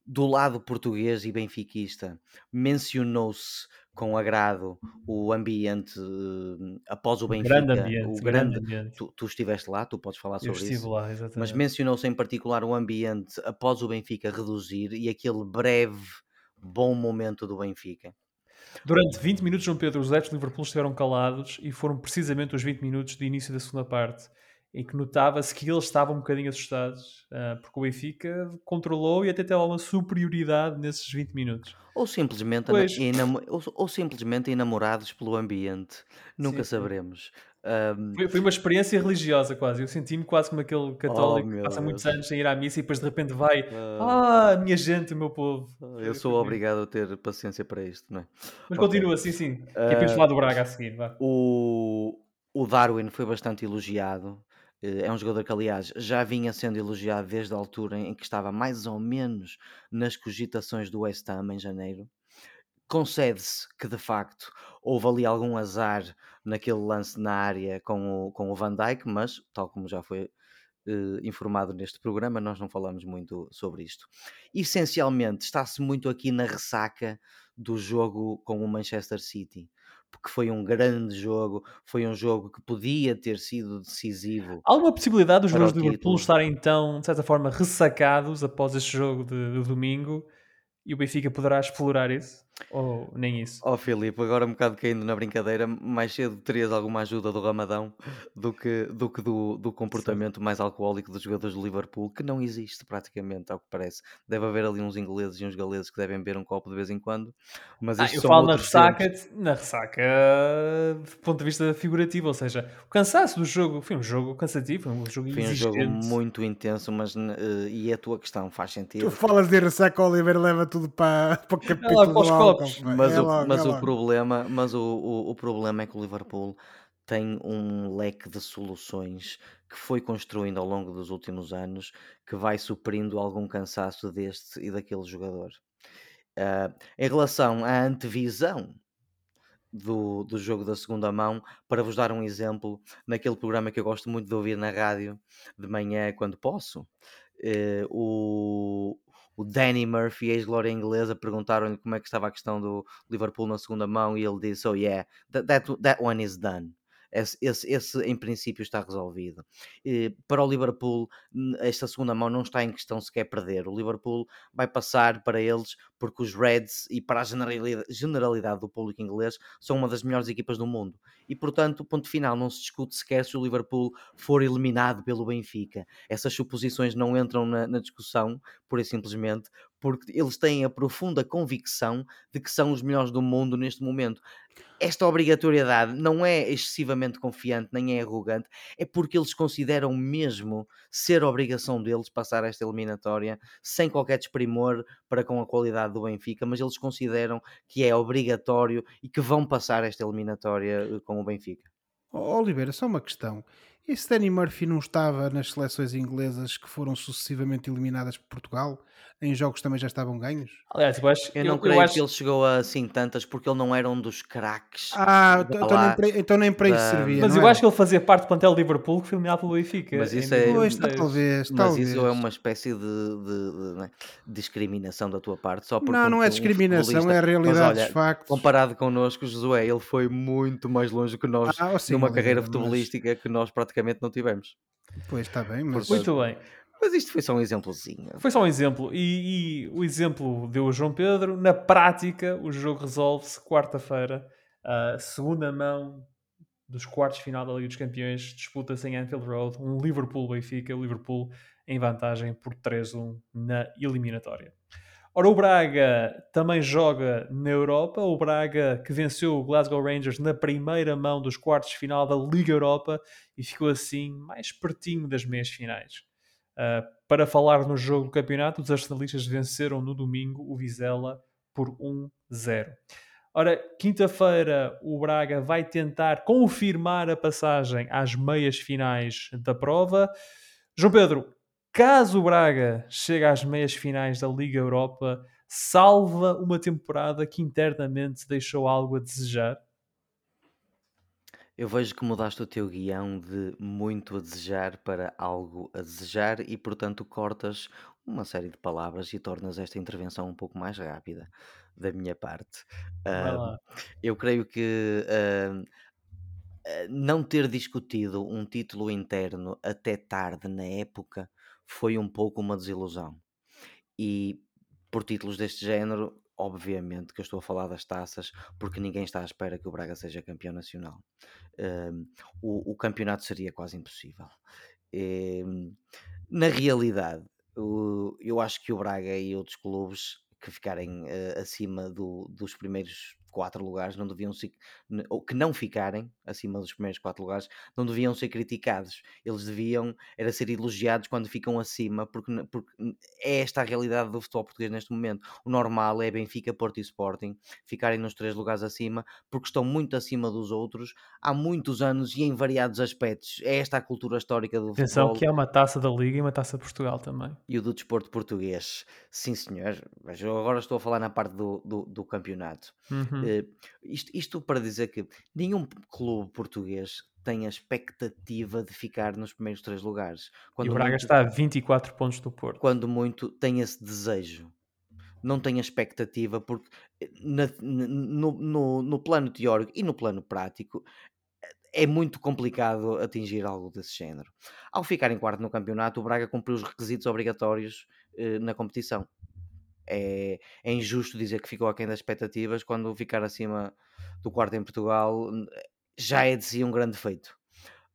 Do lado português e benfiquista, mencionou-se com agrado o ambiente uh, após o Benfica. Grande ambiente, o grande, grande ambiente. Tu, tu, estiveste lá, tu podes falar sobre Eu estive isso. lá, exatamente. Mas mencionou-se em particular o ambiente após o Benfica reduzir e aquele breve bom momento do Benfica. Durante 20 minutos, João Pedro, os adeptos de Liverpool estiveram calados e foram precisamente os 20 minutos de início da segunda parte em que notava-se que eles estavam um bocadinho assustados, uh, porque o Benfica controlou e até teve uma superioridade nesses 20 minutos. Ou simplesmente, ou, ou, simplesmente enamorados pelo ambiente, nunca sim, saberemos. Um... Foi, foi, uma experiência religiosa quase. Eu senti-me quase como aquele católico oh, que passa Deus. muitos anos sem ir à missa e depois de repente vai, uh... ah, minha gente, o meu povo. Eu sou obrigado a ter paciência para isto, não é? Mas okay. continua, sim, sim. Que é para falar do Braga a seguir. Vá. O... o Darwin foi bastante elogiado. Eh, é um jogador que, aliás, já vinha sendo elogiado desde a altura em que estava mais ou menos nas cogitações do West Ham em janeiro. Concede-se que, de facto, houve ali algum azar naquele lance na área com o, com o Van Dijk, mas, tal como já foi eh, informado neste programa, nós não falamos muito sobre isto. Essencialmente, está-se muito aqui na ressaca do jogo com o Manchester City porque foi um grande jogo, foi um jogo que podia ter sido decisivo. Há alguma possibilidade dos jogadores do Liverpool estarem então, de certa forma, ressacados após este jogo de, de, domingo e o Benfica poderá explorar isso? Ou nem isso? Ó oh, Filipe, agora um bocado caindo na brincadeira, mais cedo terias alguma ajuda do Ramadão do que do, que do, do comportamento mais alcoólico dos jogadores do Liverpool, que não existe praticamente, ao que parece. Deve haver ali uns ingleses e uns galeses que devem beber um copo de vez em quando. Mas ah, eu falo na ressaca, na ressaca do ponto de vista figurativo, ou seja, o cansaço do jogo foi um jogo cansativo, um jogo foi um jogo muito intenso, mas uh, e a tua questão faz sentido. Tu falas de ressaca, Oliver leva tudo para, para o capítulo é os copos. Mas, é o, logo, mas é o problema, mas o, o, o problema é que o Liverpool tem um leque de soluções que foi construindo ao longo dos últimos anos que vai suprindo algum cansaço deste e daquele jogador. Uh, em relação à antevisão do, do jogo da segunda mão, para vos dar um exemplo, naquele programa que eu gosto muito de ouvir na rádio de manhã quando posso, uh, o, o Danny Murphy, ex-glória inglesa, perguntaram-lhe como é que estava a questão do Liverpool na segunda mão e ele disse: Oh, yeah, that, that, that one is done. Esse, esse, em princípio está resolvido. E, para o Liverpool, esta segunda mão não está em questão sequer perder. O Liverpool vai passar para eles porque os Reds e para a generalidade, do público inglês são uma das melhores equipas do mundo. E portanto, ponto final, não se discute sequer se o Liverpool for eliminado pelo Benfica. Essas suposições não entram na, na discussão, pura e simplesmente, porque eles têm a profunda convicção de que são os melhores do mundo neste momento. Esta obrigatoriedade não é excessivamente confiante nem é arrogante, é porque eles consideram mesmo ser obrigação deles passar esta eliminatória sem qualquer desprimor para com a qualidade do Benfica, mas eles consideram que é obrigatório e que vão passar esta eliminatória eh, com o Benfica. Oliveira, só uma questão. Esse Danny Murphy não estava nas seleções inglesas que foram sucessivamente eliminadas por Portugal? Em jogos também já estavam ganhos? Aliás, eu, acho, eu não eu, creio eu acho... que ele chegou a assim tantas porque ele não era um dos craques. Ah, então, então, nem para, então nem para isso servia. Mas eu é? acho que ele fazia parte do plantel Liverpool que foi eliminado pelo Benfica. Mas isso é. Pois, talvez, mas talvez. isso é uma espécie de, de, de, de, né, discriminação da tua parte. Só porque não, não é discriminação, um é a realidade mas, olha, dos factos. Comparado connosco, Josué, ele foi muito mais longe que nós ah, sim, numa carreira futebolística mas... que nós praticamente não tivemos. Pois está bem, mas. Muito bem. Mas isto foi só um exemplozinho. Foi só um exemplo. E, e o exemplo deu o João Pedro. Na prática, o jogo resolve-se quarta-feira. A segunda mão dos quartos de final da Liga dos Campeões disputa-se em Anfield Road. Um Liverpool-Benfica. Liverpool em vantagem por 3-1 na eliminatória. Ora, o Braga também joga na Europa. O Braga que venceu o Glasgow Rangers na primeira mão dos quartos de final da Liga Europa e ficou assim mais pertinho das meias finais. Uh, para falar no jogo do campeonato, os arsenalistas venceram no domingo o Vizela por 1-0. Ora, quinta-feira o Braga vai tentar confirmar a passagem às meias finais da prova. João Pedro, caso o Braga chegue às meias finais da Liga Europa, salva uma temporada que internamente deixou algo a desejar? Eu vejo que mudaste o teu guião de muito a desejar para algo a desejar e, portanto, cortas uma série de palavras e tornas esta intervenção um pouco mais rápida da minha parte. Uh, eu creio que uh, não ter discutido um título interno até tarde na época foi um pouco uma desilusão. E por títulos deste género, obviamente que eu estou a falar das taças, porque ninguém está à espera que o Braga seja campeão nacional. Um, o, o, campeonato seria quase impossível. Um, na realidade, o, eu acho que o Braga e outros clubes que ficarem uh, acima do, dos primeiros quatro lugares não deviam ser, ou que não ficarem acima dos primeiros quatro lugares, não deviam ser criticados. Eles deviam era ser elogiados quando ficam acima, porque, porque é esta a realidade do futebol português neste momento. O normal é Benfica, Porto e Sporting ficarem nos três lugares acima, porque estão muito acima dos outros há muitos anos e em variados aspectos. É esta a cultura histórica do Atenção futebol. que é uma taça da Liga e uma taça de Portugal também. E o do desporto português. Sim, senhor. Mas eu agora estou a falar na parte do, do, do campeonato. Uhum. Uh, isto, isto para dizer que nenhum clube português tem a expectativa de ficar nos primeiros três lugares. Quando e o Braga muito, está a 24 pontos do Porto. Quando muito tem esse desejo. Não tem a expectativa, porque eh, na, no, no, no plano teórico e no plano prático é muito complicado atingir algo desse género. Ao ficar em quarto no campeonato, o Braga cumpriu os requisitos obrigatórios eh, na competição é, é injusto dizer que ficou aquém das expectativas quando ficar acima do quarto em Portugal já é de si um grande feito.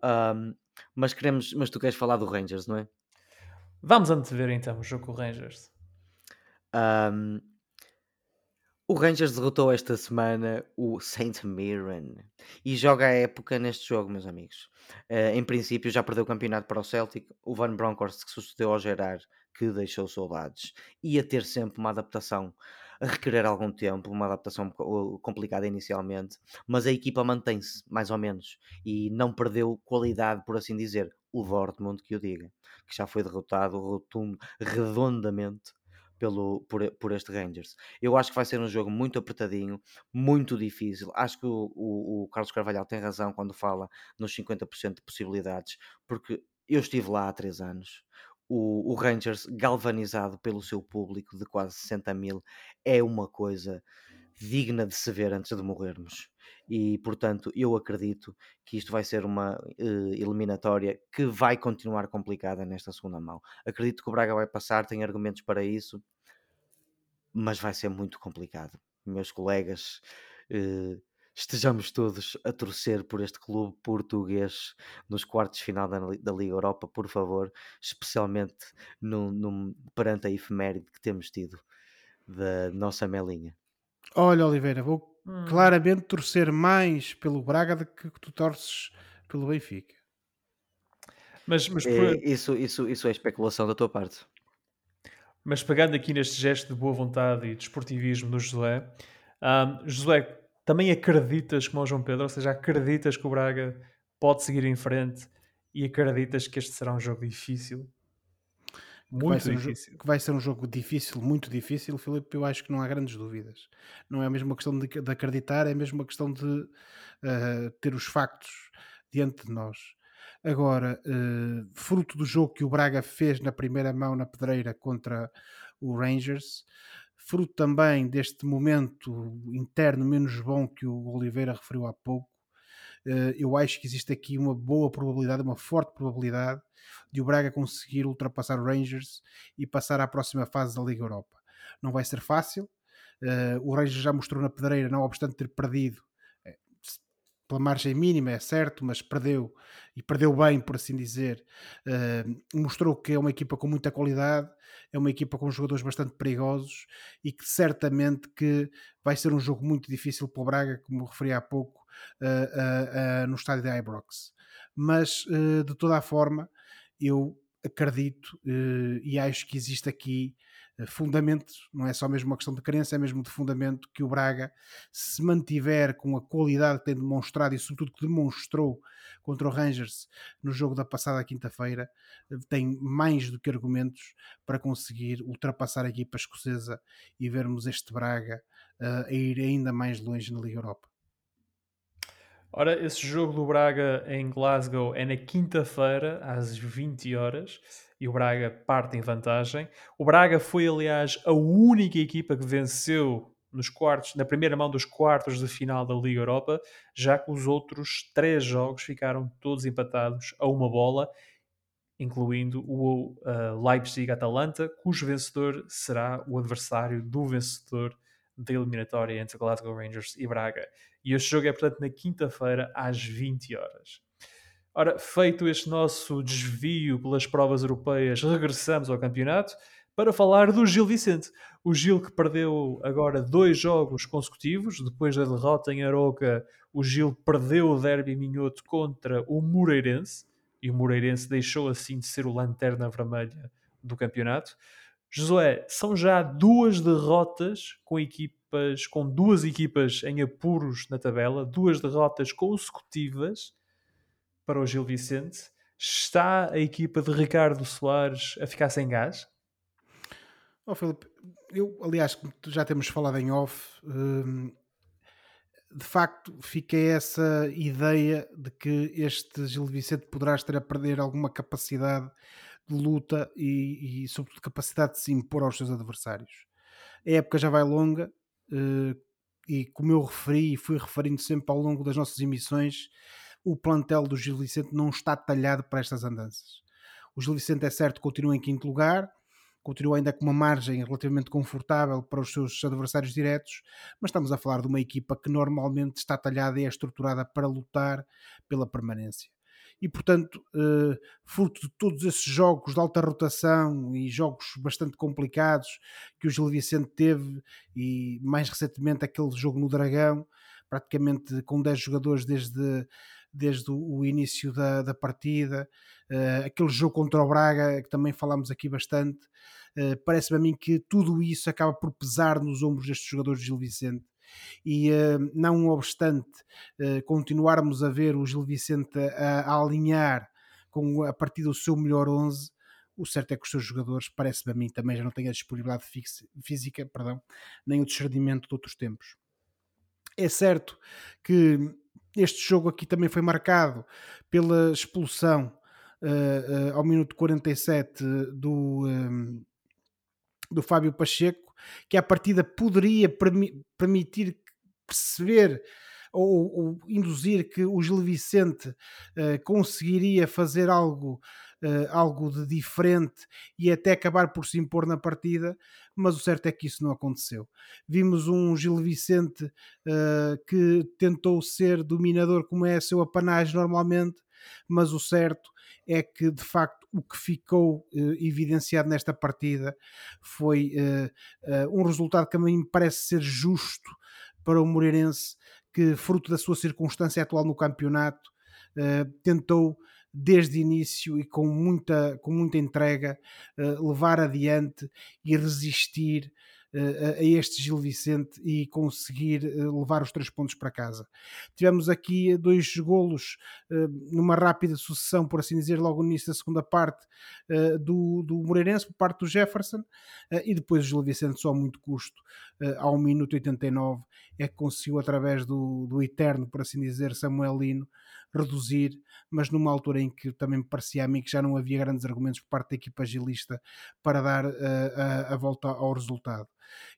Um, mas queremos, mas tu queres falar do Rangers, não é? Vamos antever então o jogo com o Rangers. Um, o Rangers derrotou esta semana o Saint Mirren e joga a época neste jogo, meus amigos. Uh, em princípio, já perdeu o campeonato para o Celtic. O Van Bronckhorst que sucedeu ao Gerard, que deixou saudades. Ia ter sempre uma adaptação a requerer algum tempo, uma adaptação complicada inicialmente, mas a equipa mantém-se, mais ou menos, e não perdeu qualidade, por assim dizer. O Dortmund que o diga, que já foi derrotado rotundo, redondamente pelo, por, por este Rangers. Eu acho que vai ser um jogo muito apertadinho, muito difícil. Acho que o, o, o Carlos Carvalhal tem razão quando fala nos 50% de possibilidades, porque eu estive lá há três anos. O, o, Rangers, galvanizado pelo seu público de quase 60 mil, é uma coisa digna de se ver antes de morrermos. E portanto, eu acredito que isto vai ser uma uh, eliminatória que vai continuar complicada nesta segunda mão. Acredito que o Braga vai passar, tem argumentos para isso, mas vai ser muito complicado. Meus colegas, uh, estejamos todos a torcer por este clube português nos quartos de final da, da Liga Europa, por favor, especialmente no, no, perante a efeméride que temos tido da nossa Melinha. Olha, Oliveira, vou hum. claramente torcer mais pelo Braga do que tu torces pelo Benfica. Mas, mas por... é, isso, isso, isso é especulação da tua parte. Mas pegando aqui neste gesto de boa vontade e desportivismo do José, um, José, também acreditas como o João Pedro, ou seja, acreditas que o Braga pode seguir em frente e acreditas que este será um jogo difícil? Muito que difícil. Um, que vai ser um jogo difícil, muito difícil, Filipe, eu acho que não há grandes dúvidas. Não é mesmo uma questão de, de acreditar, é mesmo uma questão de uh, ter os factos diante de nós. Agora, uh, fruto do jogo que o Braga fez na primeira mão na pedreira contra o Rangers, fruto também deste momento interno menos bom que o Oliveira referiu há pouco, uh, eu acho que existe aqui uma boa probabilidade, uma forte probabilidade de o Braga conseguir ultrapassar o Rangers e passar à próxima fase da Liga Europa. Não vai ser fácil. Uh, o Rangers já mostrou na pedreira, não obstante ter perdido eh, pela margem mínima, é certo, mas perdeu e perdeu bem, por assim dizer. Uh, mostrou que é uma equipa com muita qualidade, é uma equipa com jogadores bastante perigosos e que certamente que vai ser um jogo muito difícil para o Braga, como referi há pouco, uh, no estádio de Ibrox. Mas de toda a forma, eu acredito uh, e acho que existe aqui uh, fundamento, não é só mesmo uma questão de crença, é mesmo de fundamento que o Braga, se mantiver com a qualidade que tem demonstrado e sobretudo que demonstrou contra o Rangers no jogo da passada quinta-feira, uh, tem mais do que argumentos para conseguir ultrapassar a equipa escocesa e vermos este Braga a ir ainda mais longe na Liga Europa. Ora, esse jogo do Braga em Glasgow é na quinta-feira, às 20 horas, e o Braga parte em vantagem. O Braga foi, aliás, a única equipa que venceu nos quartos, na primeira mão dos quartos de final da Liga Europa, já que os outros três jogos ficaram todos empatados a uma bola, incluindo o uh, Leipzig-Atalanta, cujo vencedor será o adversário do vencedor da eliminatória entre Glasgow Rangers e Braga. E este jogo é, portanto, na quinta-feira, às 20 horas. Ora, feito este nosso desvio pelas provas europeias, regressamos ao campeonato para falar do Gil Vicente. O Gil que perdeu agora dois jogos consecutivos, depois da derrota em Aroca, o Gil perdeu o derby minhoto contra o Moreirense, e o Moreirense deixou assim de ser o lanterna vermelha do campeonato. Josué, são já duas derrotas com equipas, com duas equipas em apuros na tabela, duas derrotas consecutivas para o Gil Vicente. Está a equipa de Ricardo Soares a ficar sem gás? Oh, Filipe, eu, aliás, já temos falado em off, hum, de facto fica essa ideia de que este Gil Vicente poderá estar a perder alguma capacidade de luta e, e, sobretudo, capacidade de se impor aos seus adversários. A época já vai longa uh, e, como eu referi e fui referindo sempre ao longo das nossas emissões, o plantel do Gil Vicente não está talhado para estas andanças. O Gil Vicente, é certo, continua em quinto lugar, continua ainda com uma margem relativamente confortável para os seus adversários diretos, mas estamos a falar de uma equipa que normalmente está talhada e é estruturada para lutar pela permanência e, portanto, eh, fruto de todos esses jogos de alta rotação e jogos bastante complicados que o Gil Vicente teve, e mais recentemente aquele jogo no Dragão, praticamente com 10 jogadores desde, desde o início da, da partida, uh, aquele jogo contra o Braga, que também falámos aqui bastante, uh, parece-me a mim que tudo isso acaba por pesar nos ombros destes jogadores de Gil Vicente. E uh, não obstante continuarmos a ver o Gil Vicente a, a, alinhar com a partir do seu melhor 11 o certo é que os seus jogadores, parece-me a mim, também já não têm a disponibilidade física, perdão, nem o discernimento de outros tempos. É certo que este jogo aqui também foi marcado pela expulsão uh, uh, ao minuto 47 do, um, do Fábio Pacheco, que a partida poderia permitir perceber ou, ou, induzir que o Gil Vicente uh, conseguiria fazer algo, uh, algo de diferente e até acabar por se impor na partida, mas o certo é que isso não aconteceu. Vimos um Gil Vicente uh, que tentou ser dominador como é seu apanagem normalmente, mas o certo é que de facto o que ficou uh, evidenciado nesta partida foi um resultado que a mim parece ser justo para o Moreirense, que fruto da sua circunstância atual no campeonato, tentou desde início e com muita, com muita entrega levar adiante e resistir a este Gil Vicente e conseguir eh, levar os três pontos para casa. Tivemos aqui dois golos numa rápida sucessão, por assim dizer, logo no início da segunda parte do, do Moreirense, por parte do Jefferson, e depois o Gil Vicente só a muito custo, ao minuto 89, é que conseguiu através do, do eterno, por assim dizer, Samuelino, reduzir, mas numa altura em que também me parecia a mim que já não havia grandes argumentos por parte da equipa agilista para dar uh, a, a, volta ao resultado.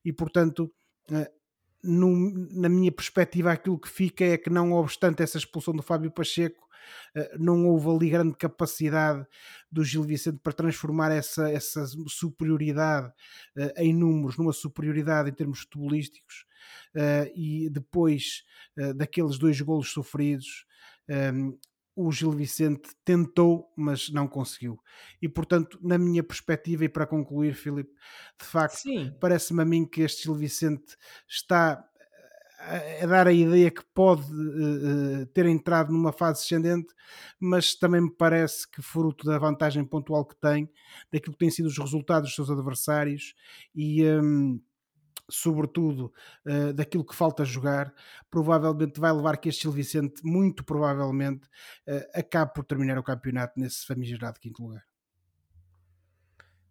E portanto, uh, no, na minha perspectiva, aquilo que fica é que, não obstante essa expulsão do Fábio Pacheco, uh, não houve ali grande capacidade do Gil Vicente para transformar essa, essa superioridade em números numa superioridade em termos futebolísticos. e depois daqueles dois golos sofridos, um, o Gil Vicente tentou, mas não conseguiu. E portanto, na minha perspectiva, e para concluir, Filipe, de facto, parece-me a mim que este Gil Vicente está a, dar a ideia que pode uh, ter entrado numa fase ascendente, mas também me parece que, fruto da vantagem pontual que tem, daquilo que têm sido os resultados dos seus adversários e. Um, sobretudo uh, daquilo que falta jogar, provavelmente vai levar que este Gil Vicente, muito provavelmente, uh, acabe por terminar o campeonato nesse famigerado quinto lugar.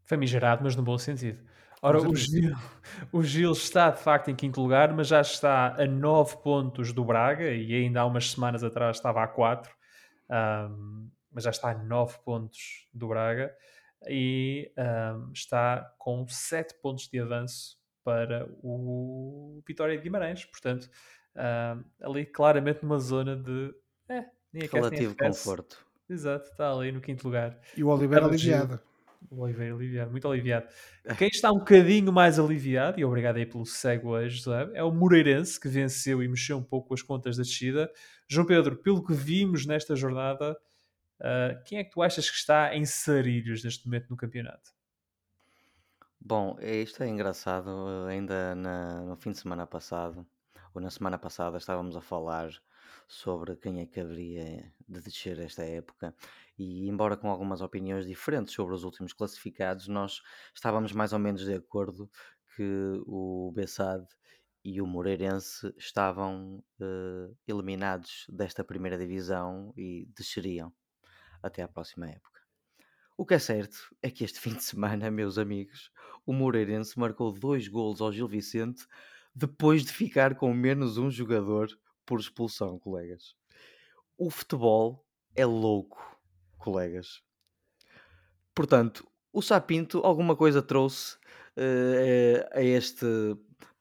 Famigerado, mas no bom sentido. Ora, o Gil, o Gil está de facto em quinto lugar, mas já está a nove pontos do Braga e ainda há umas semanas atrás estava a quatro, um, mas já está a nove pontos do Braga e um, está com sete pontos de avanço para o Vitória de Guimarães. Portanto, uh, ali claramente numa zona de é, relativo conforto. Exato, está ali no quinto lugar. E o Oliveira aliviado. O Oliveira aliviado, muito aliviado. Quem está um bocadinho mais aliviado, e obrigado aí pelo cego hoje, José, é o Moreirense, que venceu e mexeu um pouco as contas da descida. João Pedro, pelo que vimos nesta jornada, uh, quem é que tu achas que está em sarilhos neste momento no campeonato? Bom, é, isto é engraçado. Ainda na- no fim de semana passado, ou na semana passada, estávamos a falar sobre quem é que haveria de descer esta época. E, embora com algumas opiniões diferentes sobre os últimos classificados, nós estávamos mais ou menos de acordo que o Bessade e o Moreirense estavam eh, eliminados desta primeira divisão e desceriam até à próxima época. O que é certo é que este fim de semana, meus amigos, o Moreirense marcou dois golos ao Gil Vicente depois de ficar com menos um jogador por expulsão, colegas. O futebol é louco, colegas. Portanto, o Sapinto alguma coisa trouxe uh, a este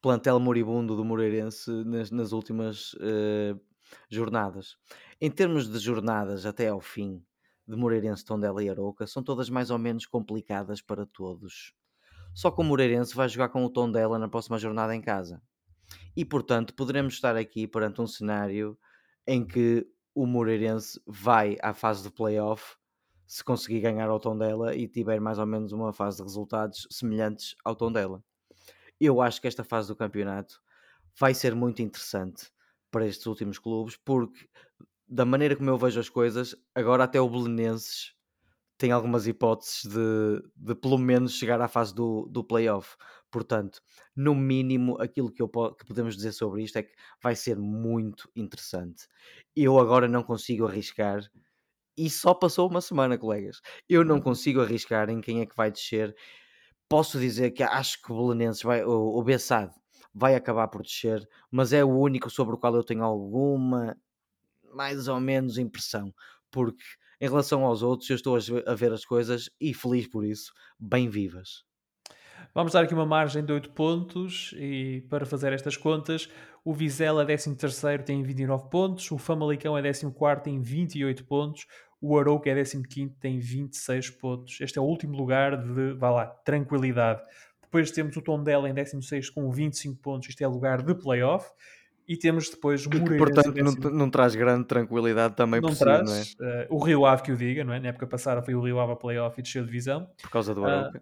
plantel moribundo do Moreirense nas, nas últimas uh, jornadas. Em termos de jornadas até ao fim, de Moreirense, Tondela e Arouca são todas mais ou menos complicadas para todos. Só que o Moreirense vai jogar com o tom dela na próxima jornada em casa. E portanto, poderemos estar aqui perante um cenário em que o Moreirense vai à fase de playoff se conseguir ganhar ao tom dela e tiver mais ou menos uma fase de resultados semelhantes ao tom dela. Eu acho que esta fase do campeonato vai ser muito interessante para estes últimos clubes, porque da maneira como eu vejo as coisas, agora até o Belenenses tem algumas hipóteses de, de pelo menos chegar à fase do, do playoff. Portanto, no mínimo, aquilo que, eu, que podemos dizer sobre isto é que vai ser muito interessante. Eu agora não consigo arriscar e só passou uma semana, colegas. Eu não uhum. consigo arriscar em quem é que vai descer. Posso dizer que acho que o Belenenses vai, o, o Bessade vai acabar por descer, mas é o único sobre o qual eu tenho alguma, mais ou menos, impressão. Porque em relação aos outros, eu estou a ver as coisas e feliz por isso, bem vivas. Vamos dar aqui uma margem de 8 pontos e para fazer estas contas, o Vizela é 13 tem 29 pontos, o Famalicão é 14 tem 28 pontos, o Arouca é 15 tem 26 pontos. Este é o último lugar de, vá lá, tranquilidade. Depois temos o Tondela em 16 com 25 pontos, isto é lugar de playoff. E temos depois o Moreirense. Portanto, não, não, traz grande tranquilidade também não por traz, si, não é? Uh, o Rio Ave que o diga, não é? Na época passada foi o Rio Ave a playoff e desceu divisão. Por causa do Arouca. Uh,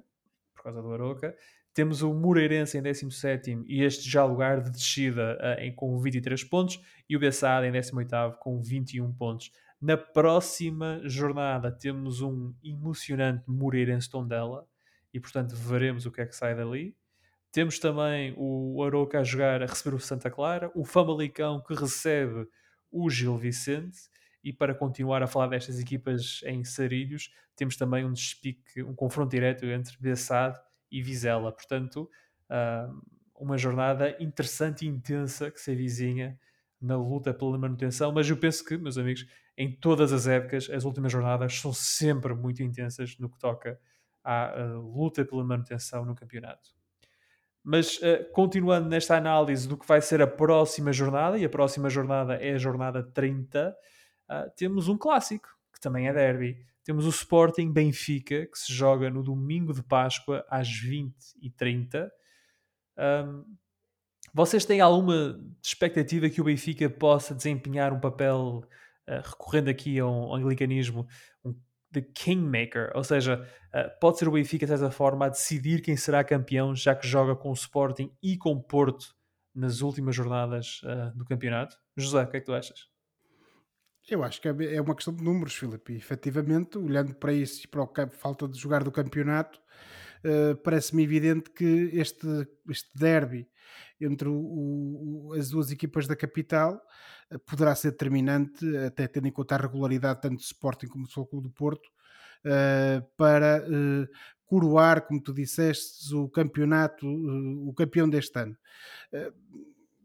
por causa do Arouca. Temos o Moreirense em 17 e este já lugar de descida uh, em, com 23 pontos e o Bessada em 18 com 21 pontos. Na próxima jornada temos um emocionante Moreirense Tondela e portanto veremos o que é que sai dali. Temos também o Aroca a jogar, a receber o Santa Clara, o Famalicão que recebe o Gil Vicente e para continuar a falar destas equipas em Sarilhos, temos também um despique, um confronto direto entre Bessade e Vizela. Portanto, ah, uma jornada interessante e intensa que se avizinha na luta pela manutenção, mas eu penso que, meus amigos, em todas as épocas, as últimas jornadas são sempre muito intensas no que toca à uh, luta pela manutenção no campeonato. Mas uh, continuando nesta análise do que vai ser a próxima jornada, e a próxima jornada é a jornada 30, uh, eh, temos um clássico, que também é derby. Temos o Sporting Benfica, que se joga no domingo de Páscoa às 20h30. Um, vocês têm alguma expectativa que o Benfica possa desempenhar um papel, uh, recorrendo aqui ao anglicanismo, um, de kingmaker? Ou seja, uh, pode ser o Benfica, de certa forma, a decidir quem será campeão, já que joga com o Sporting e com o Porto nas últimas jornadas uh, do campeonato? José, o que é que tu achas? Eu acho que é, é uma questão de números, Filipe. E, efetivamente, olhando para isso e para a falta de jogar do campeonato, uh, parece-me evidente que este, este derby entre o, o, as duas equipas da capital uh, poderá ser determinante, até tendo em conta a regularidade tanto do Sporting como do Futebol do Porto, uh, para coroar, como tu disseste, o campeonato, o campeão deste ano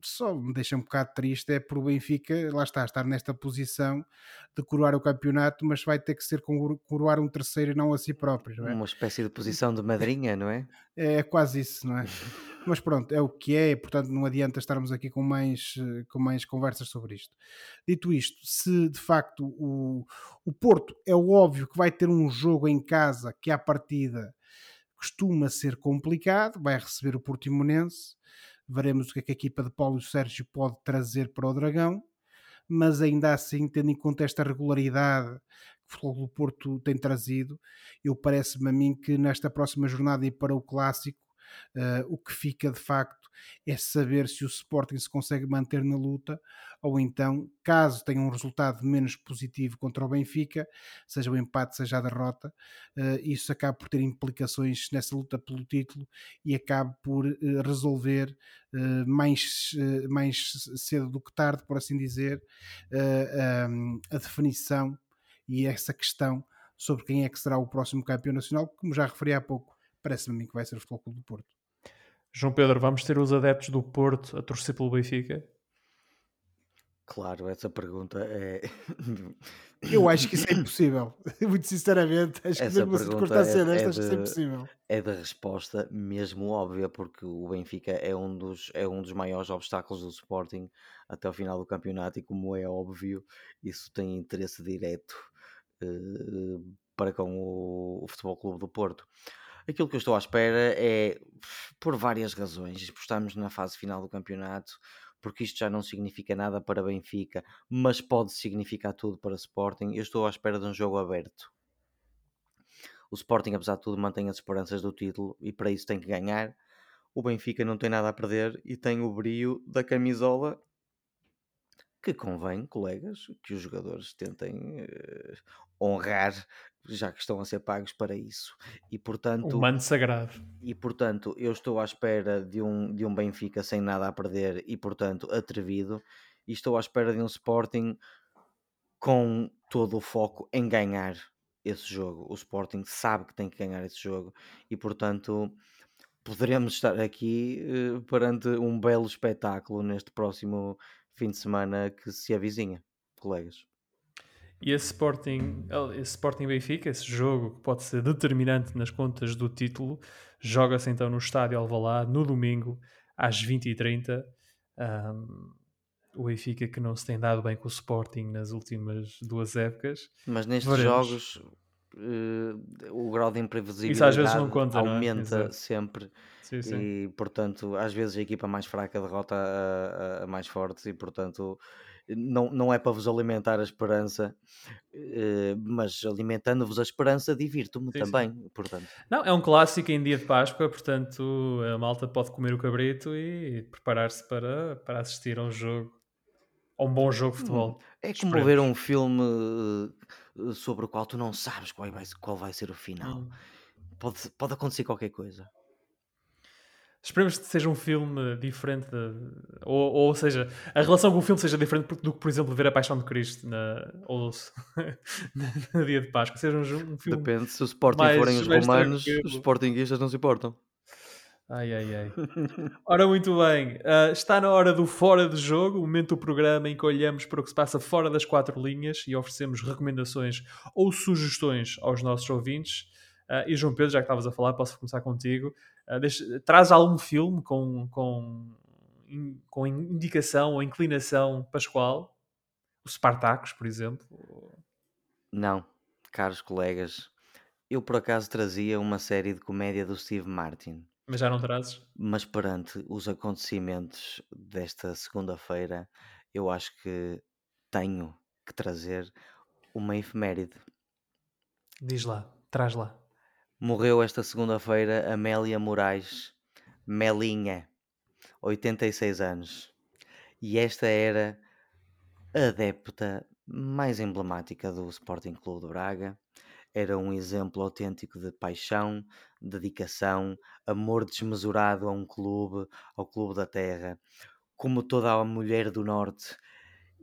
só me deixa um bocado triste é por o Benfica, lá está, estar nesta posição de coroar o campeonato, mas vai ter que ser coroar um terceiro e não a si próprio. É? Uma espécie de posição de madrinha, não é? É quase isso, não é? mas pronto, é o que é, portanto não adianta estarmos aqui com mais, com mais conversas sobre isto. Dito isto, se de facto o, o Porto é óbvio que vai ter um jogo em casa que à partida costuma ser complicado, vai receber o Portimonense, Veremos o que, é que a equipa de Paulo Sérgio pode trazer para o Dragão, mas ainda assim, tendo em conta esta regularidade que o Futebol do Porto tem trazido, eu parece-me a mim que nesta próxima jornada e para o Clássico, uh, o que fica de facto é saber se o Sporting se consegue manter na luta ou então, caso tenha um resultado menos positivo contra o Benfica, seja o empate, seja a derrota, uh, isso acaba por ter implicações nessa luta pelo título e acaba por uh, resolver mais, mais cedo do que tarde, por assim dizer, um, a definição e essa questão sobre quem é que será o próximo campeão nacional, como já referi há pouco, parece-me a mim que vai ser o Futebol do Porto. João Pedro, vamos ter os adeptos do Porto a torcer pelo Benfica? Claro, essa pergunta é. Eu acho que isso é impossível. Muito sinceramente, acho que essa mesmo circunstância é, desta, é acho que isso é impossível. É da resposta mesmo óbvia, porque o Benfica é um, dos, é um dos maiores obstáculos do Sporting até o final do campeonato, e como é óbvio, isso tem interesse direto uh, para com o, o Futebol Clube do Porto. Aquilo que eu estou à espera é, por várias razões, estamos na fase final do campeonato, porque isto já não significa nada para Benfica, mas pode significar tudo para Sporting. Eu estou à espera de um jogo aberto. O Sporting, apesar de tudo, mantém as esperanças do título e para isso tem que ganhar. O Benfica não tem nada a perder e tem o brio da camisola que convém, colegas, que os jogadores tentem uh, honrar, já que estão a ser pagos para isso. E portanto, o manto sagrado. E portanto, eu estou à espera de um, de um Benfica sem nada a perder e portanto atrevido, e estou à espera de um Sporting com todo o foco em ganhar esse jogo. O Sporting sabe que tem que ganhar esse jogo e portanto poderemos estar aqui uh, perante um belo espetáculo neste próximo fim de semana que se avizinha, colegas. E esse Sporting, esse Sporting Benfica, esse jogo que pode ser determinante nas contas do título, joga-se então no estádio Alvalade no domingo às 20h30. Um, o Benfica que não se tem dado bem com o Sporting nas últimas duas épocas. Mas nestes Veremos. jogos uh, o grau de imprevisibilidade conta, é? aumenta é? sempre sim, sim. e portanto às vezes a equipa mais fraca derrota a, a, a mais forte e portanto não, não é para vos alimentar a esperança, uh, mas alimentando-vos a esperança, divirto-me também. Sim. Portanto. Não, é um clássico em dia de Páscoa, portanto a malta pode comer o cabrito e preparar-se para, para assistir a um jogo, a um bom jogo de futebol. Hum, é como Esperemos. ver um filme eh, sobre o qual tu não sabes qual vai, qual vai ser o final. Hum. Pode, pode acontecer qualquer coisa. Esperemos que seja um filme diferente, de, ou, ou seja, a relação com o filme seja diferente do que, por exemplo, ver A Paixão de Cristo na, ou, no dia de Páscoa. Seja um, um filme. Depende, se o Sporting mais, forem os romanos, os Sportingistas não se importam. Ai ai ai. Ora, muito bem, uh, está na hora do Fora de Jogo, o momento do programa em que olhamos para o que se passa fora das quatro linhas e oferecemos recomendações ou sugestões aos nossos ouvintes. Uh, e João Pedro, já que estavas a falar, posso começar contigo. Uh, deixa, traz algum filme com, com, in, com indicação ou inclinação pascual? O Spartacus, por exemplo? Não, caros colegas. Eu por acaso trazia uma série de comédia do Steve Martin. Mas já não trazes? Mas perante os acontecimentos desta segunda-feira, eu acho que tenho que trazer uma efeméride. Diz lá, traz lá. Morreu esta segunda-feira Amélia Moraes, Melinha, 86 anos. E esta era a adepta mais emblemática do Sporting Clube de Braga. Era um exemplo autêntico de paixão, dedicação, amor desmesurado a um clube, ao clube da terra. Como toda a mulher do Norte,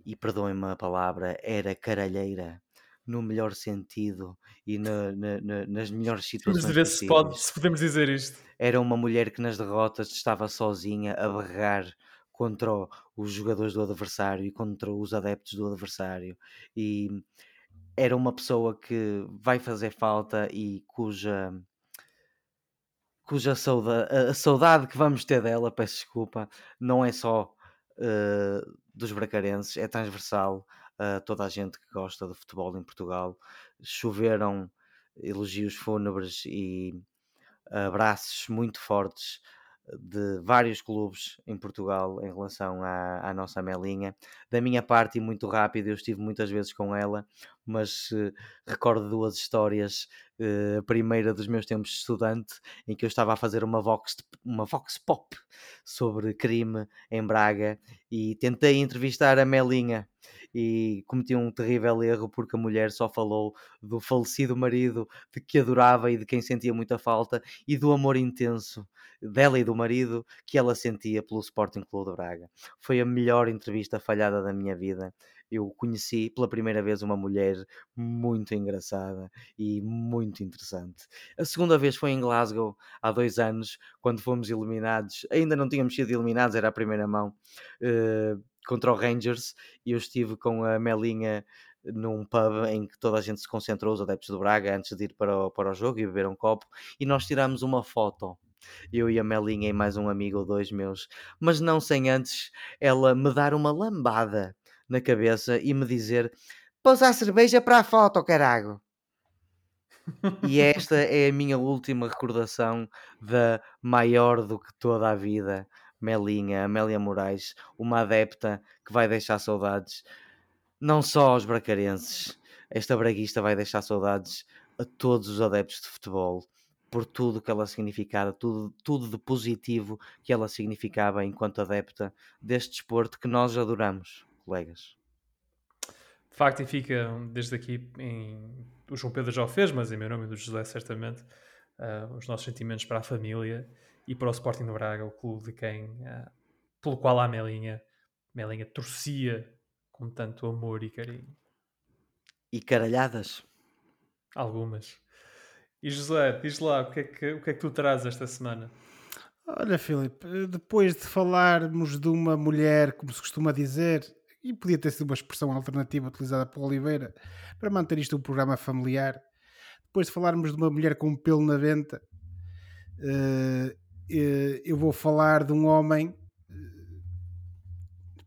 e perdoem-me a palavra, era caralheira no melhor sentido e na, na, na, nas melhores situações. Vamos ver se, pode, se podemos dizer isto. Era uma mulher que nas derrotas estava sozinha a berrar contra os jogadores do adversário e contra os adeptos do adversário. E era uma pessoa que vai fazer falta e cuja cuja saudade, a saudade que vamos ter dela, peço desculpa, não é só uh, dos bracarenses, é transversal a toda a gente que gosta de futebol em Portugal. Choveram elogios fúnebres e abraços muito fortes de vários clubes em Portugal em relação à, à, nossa Melinha. Da minha parte, e muito rápido, eu estive muitas vezes com ela, mas uh, recordo duas histórias. Uh, a primeira dos meus tempos de estudante, em que eu estava a fazer uma vox, uma vox pop sobre crime em Braga e tentei entrevistar a Melinha e cometi um terrível erro porque a mulher só falou do falecido marido de que adorava e de quem sentia muita falta e do amor intenso dela e do marido que ela sentia pelo Sporting Clube de Braga. Foi a melhor entrevista falhada da minha vida eu conheci pela primeira vez uma mulher muito engraçada e muito interessante. A segunda vez foi em Glasgow, há dois anos, quando fomos eliminados. Ainda não tínhamos sido eliminados, era a primeira mão. Uh, contra o Rangers e eu estive com a Melinha num pub em que toda a gente se concentrou, os adeptos do Braga, antes de ir para o, para o jogo e beber um copo, e nós tiramos uma foto. Eu e a Melinha e mais um amigo ou dois meus, mas não sem antes ela me dar uma lambada na cabeça e me dizer: Pôs a cerveja para a foto, carago. E esta é a minha última recordação da maior do que toda a vida, Melinha, Amélia Moraes, uma adepta que vai deixar saudades não só aos bracarenses, esta braguista vai deixar saudades a todos os adeptos de futebol por tudo que ela significava, tudo, tudo de positivo que ela significava enquanto adepta deste desporto que nós adoramos, colegas. De facto, e fica desde aqui, em, o João Pedro já o fez, mas em meu nome e do José, certamente, uh, os nossos sentimentos para a família e para o Sporting de Braga, o clube de quem, uh, pelo qual a Melinha, Melinha torcia com tanto amor e carinho. E caralhadas? Algumas. E José, diz lá, o que é que, o que, é que tu trazes esta semana? Olha, Filipe, depois de falarmos de uma mulher, como se costuma dizer, e podia ter sido uma expressão alternativa utilizada por Oliveira para manter isto um programa familiar, depois de falarmos de uma mulher com um pelo na venta, uh, uh, eu vou falar de um homem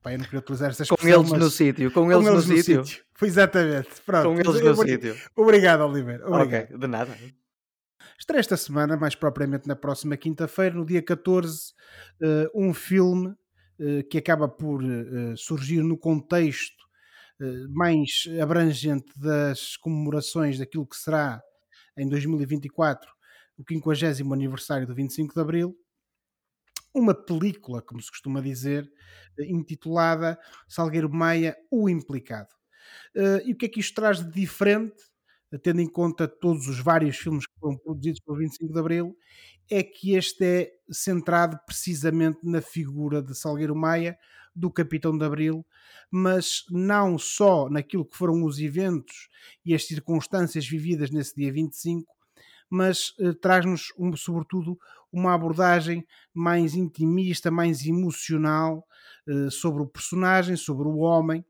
Pá, eu não queria utilizar essa expressão, Com eles no sítio, com, com eles, eles, no, no sítio. sítio. Foi exatamente. Pronto. Com eles no sítio. Obrigado, Oliver. Obrigado. Okay, de nada. Estreia esta semana, mais propriamente na próxima quinta-feira, no dia 14, uh, eh, um filme que acaba por uh, surgir no contexto mais abrangente das comemorações daquilo que será em 2024 o 50 aniversário do 25 de Abril, uma película, como se costuma dizer, eh, intitulada Salgueiro Maia, O Implicado. E o que é que isto traz de diferente, tendo em conta todos os vários filmes que foram produzidos pelo 25 de Abril, é que este é centrado precisamente na figura de Salgueiro Maia, do Capitão de Abril, mas não só naquilo que foram os eventos e as circunstâncias vividas nesse dia 25, mas uh, traz-nos, um, sobretudo, uma abordagem mais intimista, mais emocional uh, sobre o personagem, sobre o homem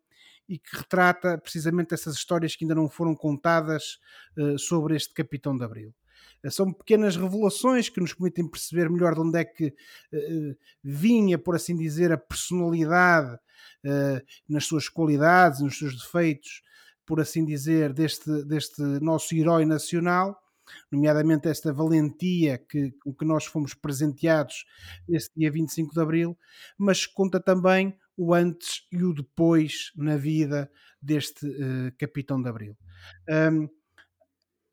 e que retrata precisamente essas histórias que ainda não foram contadas uh, sobre este Capitão de Abril. São pequenas revelações que nos permitem perceber melhor de onde é que vinha, por assim dizer, a personalidade nas suas qualidades, nos seus defeitos, por assim dizer, deste, deste nosso herói nacional nomeadamente esta valentia que, com que nós fomos presenteados nesse dia 25 de Abril, mas conta também o antes e o depois na vida deste uh, Capitão de Abril. Um,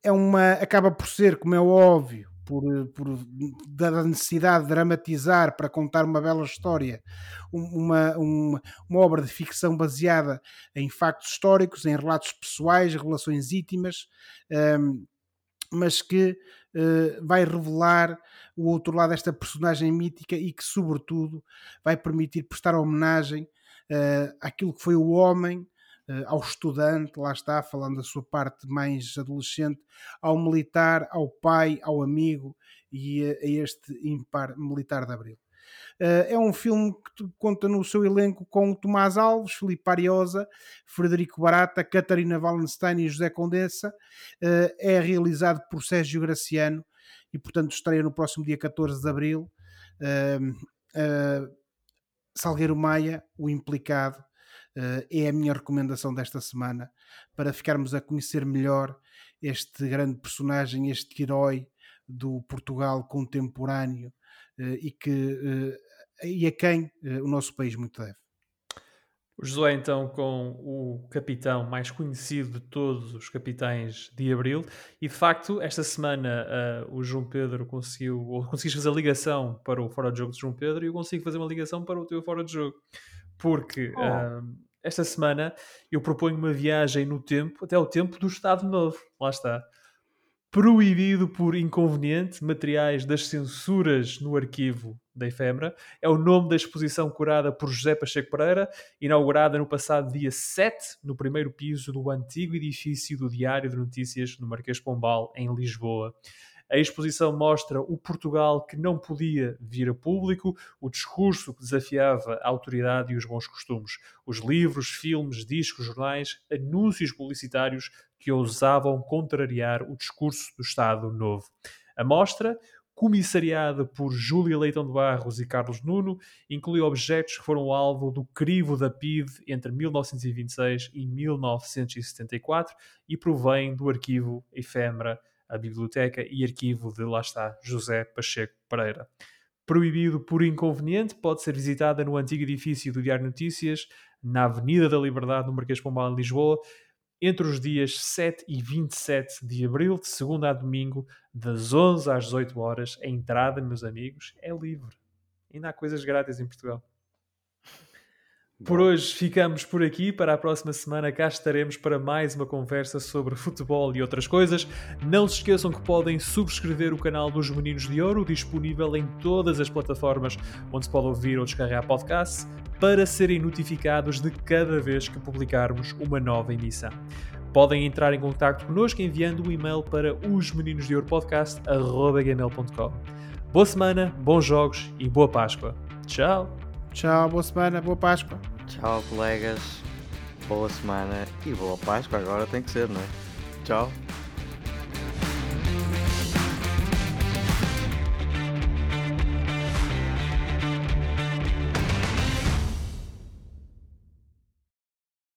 é uma, acaba por ser, como é óbvio, por, por da necessidade de dramatizar para contar uma bela história, uma, uma, uma, obra de ficção baseada em factos históricos, em relatos pessoais, relações íntimas, um, mas que uh, vai revelar o outro lado desta personagem mítica e que, sobretudo, vai permitir prestar homenagem uh, àquilo que foi o homem, uh, ao estudante, lá está, falando da sua parte mais adolescente, ao militar, ao pai, ao amigo e a, a este impar militar de Abril. Uh, é um filme que conta no seu elenco com Tomás Alves, Filipe Ariosa, Frederico Barata, Catarina Wallenstein e José Condessa. Uh, é realizado por Sérgio Graciano e, portanto, estreia no próximo dia 14 de abril. Salgueiro Maia, o implicado, é a minha recomendação desta semana para ficarmos a conhecer melhor este grande personagem, este herói do Portugal contemporâneo e que e a quem o nosso país muito deve. O Josué, então, com o capitão mais conhecido de todos os capitães de Abril, e de facto, esta semana uh, o João Pedro conseguiu, ou conseguiste fazer a ligação para o Fora de Jogo de João Pedro, e eu consigo fazer uma ligação para o teu Fora de Jogo, porque oh. uh, esta semana eu proponho uma viagem no tempo, até o tempo do Estado Novo, lá está proibido por inconveniente, materiais das censuras no arquivo da efêmera. É o nome da exposição curada por José Pacheco Pereira, inaugurada no passado dia 7, no primeiro piso do antigo edifício do Diário de Notícias no Marquês Pombal, em Lisboa. A exposição mostra o Portugal que não podia vir a público, o discurso que desafiava a autoridade e os bons costumes, os livros, filmes, discos, jornais, anúncios publicitários que ousavam contrariar o discurso do Estado Novo. A mostra, comissariada por Júlia Leitão de Barros e Carlos Nuno, inclui objetos que foram alvo do crivo da PIDE entre 1926 e 1974 e provém do arquivo efêmera a biblioteca e arquivo de, lá está, José Pacheco Pereira. Proibido por inconveniente, pode ser visitada no antigo edifício do Diário Notícias, na Avenida da Liberdade, no Marquês Pombal, em Lisboa, entre os dias 7 e 27 de abril, de segunda a domingo, das 11 às 18 horas. A entrada, meus amigos, é livre. Ainda há coisas grátis em Portugal. Por hoje ficamos por aqui. Para a próxima semana cá estaremos para mais uma conversa sobre futebol e outras coisas. Não se esqueçam que podem subscrever o canal dos Meninos de Ouro, disponível em todas as plataformas onde se pode ouvir ou descarregar podcasts, para serem notificados de cada vez que publicarmos uma nova emissão. Podem entrar em contato connosco enviando um e-mail para osmeninosdeouropodcast.gmail.com Boa semana, bons jogos e boa Páscoa. Tchau! Tchau, boa semana, boa Páscoa. Tchau, colegas. Boa semana e boa Páscoa. Agora tem que ser, não é? Tchau.